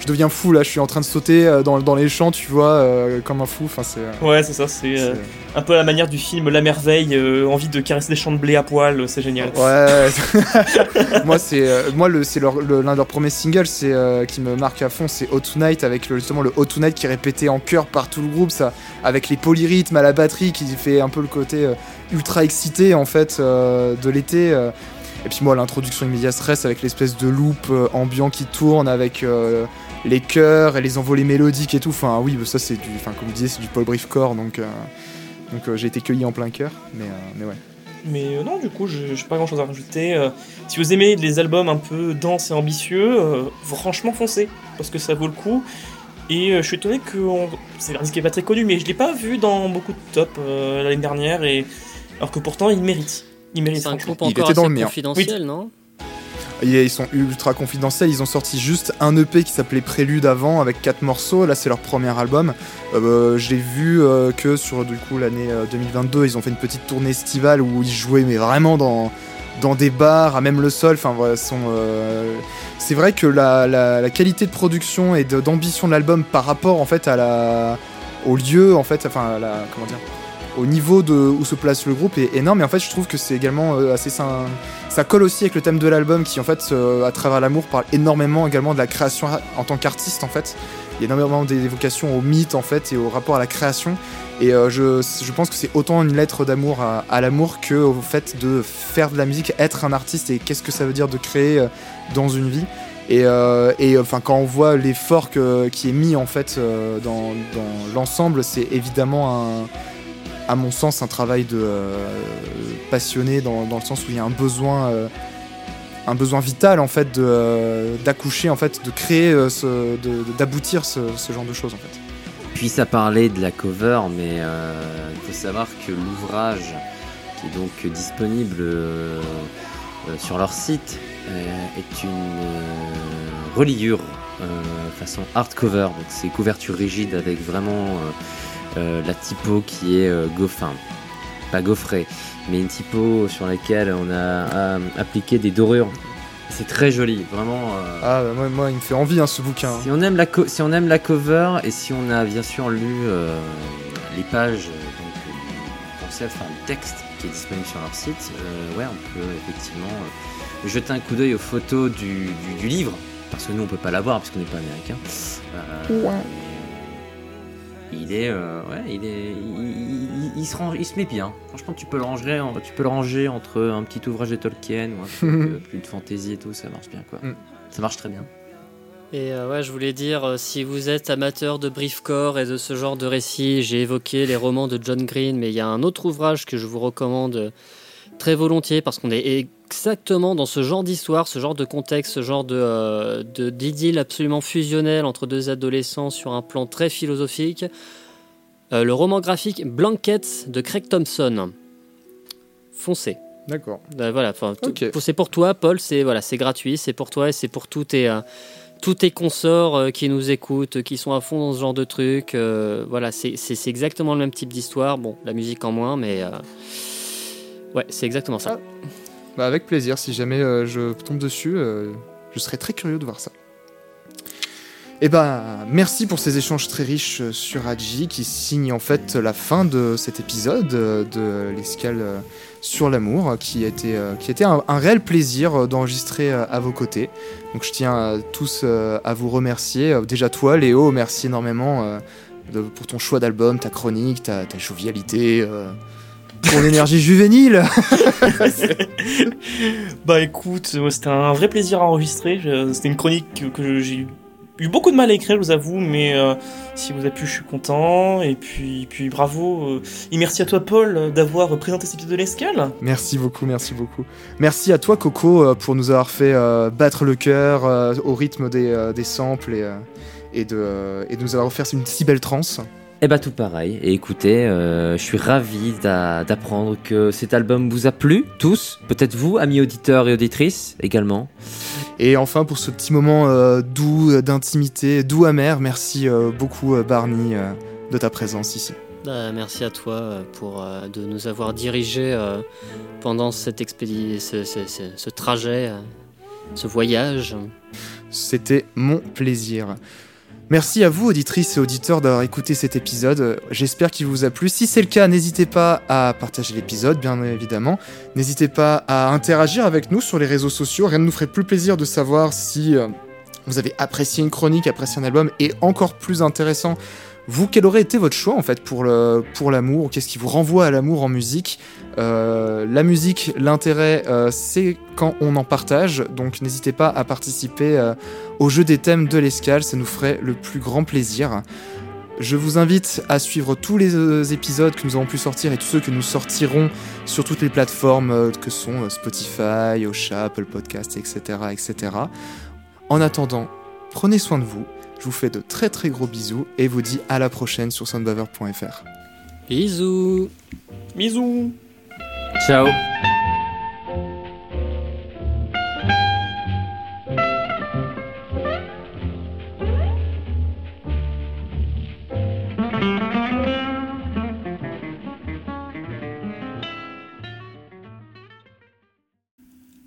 je deviens fou là, je suis en train de sauter euh, dans, dans les champs, tu vois, euh, comme un fou, enfin c'est. euh, Ouais, c'est ça. C'est euh, un peu à la manière du film La Merveille, euh, envie de caresser des champs de blé à poil, c'est génial. Ouais, moi c'est euh, moi le c'est leur- l'un de leurs premiers singles c'est euh, qui me marque à fond c'est Hot Tonight avec le- justement le Hot Tonight qui est répété en chœur par tout le groupe ça avec les polyrythmes à la batterie qui fait un peu le côté euh, ultra excité en fait euh, de l'été euh. et puis moi l'introduction immédiate stress avec l'espèce de loop ambiant qui tourne avec les chœurs et les envolées mélodiques et tout enfin oui ça c'est du enfin comme c'est du Paul Briefcore donc donc j'ai été cueilli en plein cœur mais mais ouais Mais non, du coup, je- j'ai pas grand chose à rajouter. Si vous aimez les albums un peu denses et ambitieux, franchement, foncez, parce que ça vaut le coup. Et euh, je suis étonné que. on- C'est un disque qui est pas très connu, mais je l'ai pas vu dans beaucoup de top euh, l'année dernière, et... alors que pourtant, il mérite. Il mérite, C'est un groupe Il encore était dans assez le confidentiel, non? Ils ils sont ultra confidentiels, ils ont sorti juste un EP qui s'appelait Prélude avant avec quatre morceaux, là c'est leur premier album. Euh, je l'ai vu euh, que sur du coup l'année euh, 2022, ils ont fait une petite tournée estivale où ils jouaient mais vraiment dans, dans des bars, à même le sol, enfin sont, euh, c'est vrai que la, la- qualité de production et d'ambition de l'album par rapport en fait à la, au lieu en fait, enfin comment dire, au niveau de où se place le groupe est énorme. Et en fait je trouve que c'est également euh, assez ça colle aussi avec le thème de l'album qui en fait à travers l'amour parle énormément également de la création en tant qu'artiste en fait. Il y a énormément d'évocations au mythe en fait et au rapport à la création et euh, je, je pense que c'est autant une lettre d'amour à, l'amour que au fait de faire de la musique être un artiste et qu'est-ce que ça veut dire de créer euh, dans une vie. Et, euh, et enfin quand on voit l'effort qui est mis en fait dans, l'ensemble c'est évidemment un à mon sens un travail de passionné dans, dans le sens où il y a un besoin un besoin vital en fait d'accoucher en fait de créer euh, d'aboutir ce, ce genre de choses en fait Puis ça parlait de la cover, mais euh, il faut savoir que l'ouvrage qui est donc disponible euh, euh, sur leur site est une reliure façon hardcover, donc c'est couverture rigide avec vraiment la typo qui est goffin, pas gaufrée, mais une typo sur laquelle on a appliqué des dorures. C'est très joli, vraiment. euh, ah bah, moi, moi il me fait envie hein, ce bouquin si on aime la co- si on aime la cover et si on a bien sûr lu euh, les pages euh, donc, euh, concept, enfin le texte qui est disponible sur leur site, euh, ouais, on peut effectivement euh, jeter un coup d'œil aux photos du, du- du livre parce que nous on peut pas l'avoir puisqu'on n'est pas américain. Euh, Il est, euh, ouais, il est, il, il- il se range, il se met bien. Franchement, tu peux le ranger, en- tu peux le ranger entre un petit ouvrage de Tolkien ou un truc euh, plus de fantasy et tout, ça marche bien quoi. Mm. Ça marche très bien. Et euh, ouais, je voulais dire, euh, si vous êtes amateur de briefcore et de ce genre de récit, j'ai évoqué les romans de John Green, mais il y a un autre ouvrage que je vous recommande très volontiers parce qu'on est exactement dans ce genre d'histoire, ce genre de contexte, ce genre de euh, de- d'idylle absolument fusionnelle entre deux adolescents sur un plan très philosophique. Euh, le roman graphique Blankets de Craig Thompson. Foncez. d'accord Euh, voilà, enfin, t- Ok. pour- c'est pour toi, Paul. C'est voilà, c'est gratuit, c'est pour toi et c'est pour tous tes, euh, tous tes consorts qui nous écoutent, qui sont à fond dans ce genre de truc. voilà, c'est c'est- c'est exactement le même type d'histoire. Bon, la musique en moins, mais ouais, c'est exactement ça. Bah, avec plaisir, si jamais euh, je tombe dessus, euh, je serais très curieux de voir ça. Et ben, merci pour ces échanges très riches euh, sur Adji qui signent en fait la fin de cet épisode de l'escale sur l'amour, qui a été, qui a été un, réel plaisir d'enregistrer à vos côtés. Donc je tiens tous à vous remercier. Déjà toi, Léo, merci énormément pour ton choix d'album, ta chronique, ta jovialité, euh, ton énergie juvénile. Bah écoute, c'était un vrai plaisir à enregistrer. C'était une chronique que, j'ai eu beaucoup de mal à écrire, je vous avoue, mais euh, si vous a plu, je suis content. Et puis, puis bravo. euh, et merci à toi, Paul, d'avoir présenté cet épisode de l'escale. Merci beaucoup, merci beaucoup. Merci à toi, Coco, euh, pour nous avoir fait euh, battre le cœur euh, au rythme des, des samples et, et, de, et de nous avoir offert une si belle transe. Eh bah tout pareil. Et écoutez, euh, je suis ravi d'a- d'apprendre que cet album vous a plu, tous. Peut-être vous, amis auditeurs et auditrices, également. Et enfin, pour ce petit moment euh, doux, euh, d'intimité, doux amer, merci euh, beaucoup, euh, Barney, euh, de ta présence ici. Bah, merci à toi pour euh, de nous avoir dirigés euh, pendant cette expédi ce, ce- ce- ce trajet, euh, ce voyage. C'était mon plaisir. Merci à vous, auditrices et auditeurs, d'avoir écouté cet épisode. J'espère qu'il vous a plu. Si c'est le cas, n'hésitez pas à partager l'épisode, bien évidemment. N'hésitez pas à interagir avec nous sur les réseaux sociaux. Rien ne nous ferait plus plaisir de savoir si euh, vous avez apprécié une chronique, apprécié un album, et encore plus intéressant, vous, quel aurait été votre choix en fait pour le pour l'amour Qu'est-ce qui vous renvoie à l'amour en musique? Euh, La musique, l'intérêt, euh, c'est quand on en partage. Donc n'hésitez pas à participer euh, au jeu des thèmes de l'escale, ça nous ferait le plus grand plaisir. Je vous invite à suivre tous les épisodes que nous avons pu sortir et tous ceux que nous sortirons sur toutes les plateformes que sont Spotify, Ocha, Apple Podcasts, etc., etc. En attendant, prenez soin de vous. Je vous fais de très très gros bisous et vous dis à la prochaine sur soundbaver.fr. Bisous Bisous. Ciao.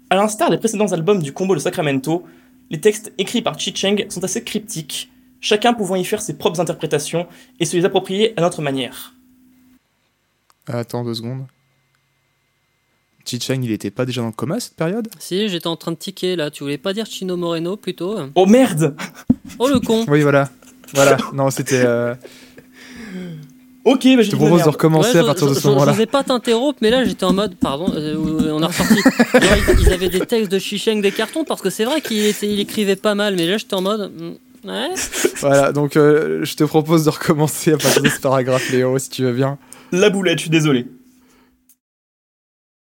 À l'instar des précédents albums du combo de Sacramento, les textes écrits par Chi Cheng sont assez cryptiques, chacun pouvant y faire ses propres interprétations et se les approprier à notre manière. Attends deux secondes. Chichang, il était pas déjà dans le coma à cette période? Si, j'étais en train de tiquer là. Tu voulais pas dire Chino Moreno plutôt? Oh merde Oh le con Oui, voilà. Voilà, non, c'était. euh, Ok, bah Je te propose de recommencer Ouais, à je- partir de ce je- moment-là. Je n'osais pas t'interrompre, mais là j'étais en mode, pardon, euh, on a ressorti. Genre, ils, ils avaient des textes de Chicheng des cartons parce que c'est vrai qu'il il écrivait pas mal, mais là j'étais en mode. hmm, Ouais. Voilà, donc euh, je te propose de recommencer à partir de ce paragraphe, Léo, si tu veux bien. La boulette, je suis désolé.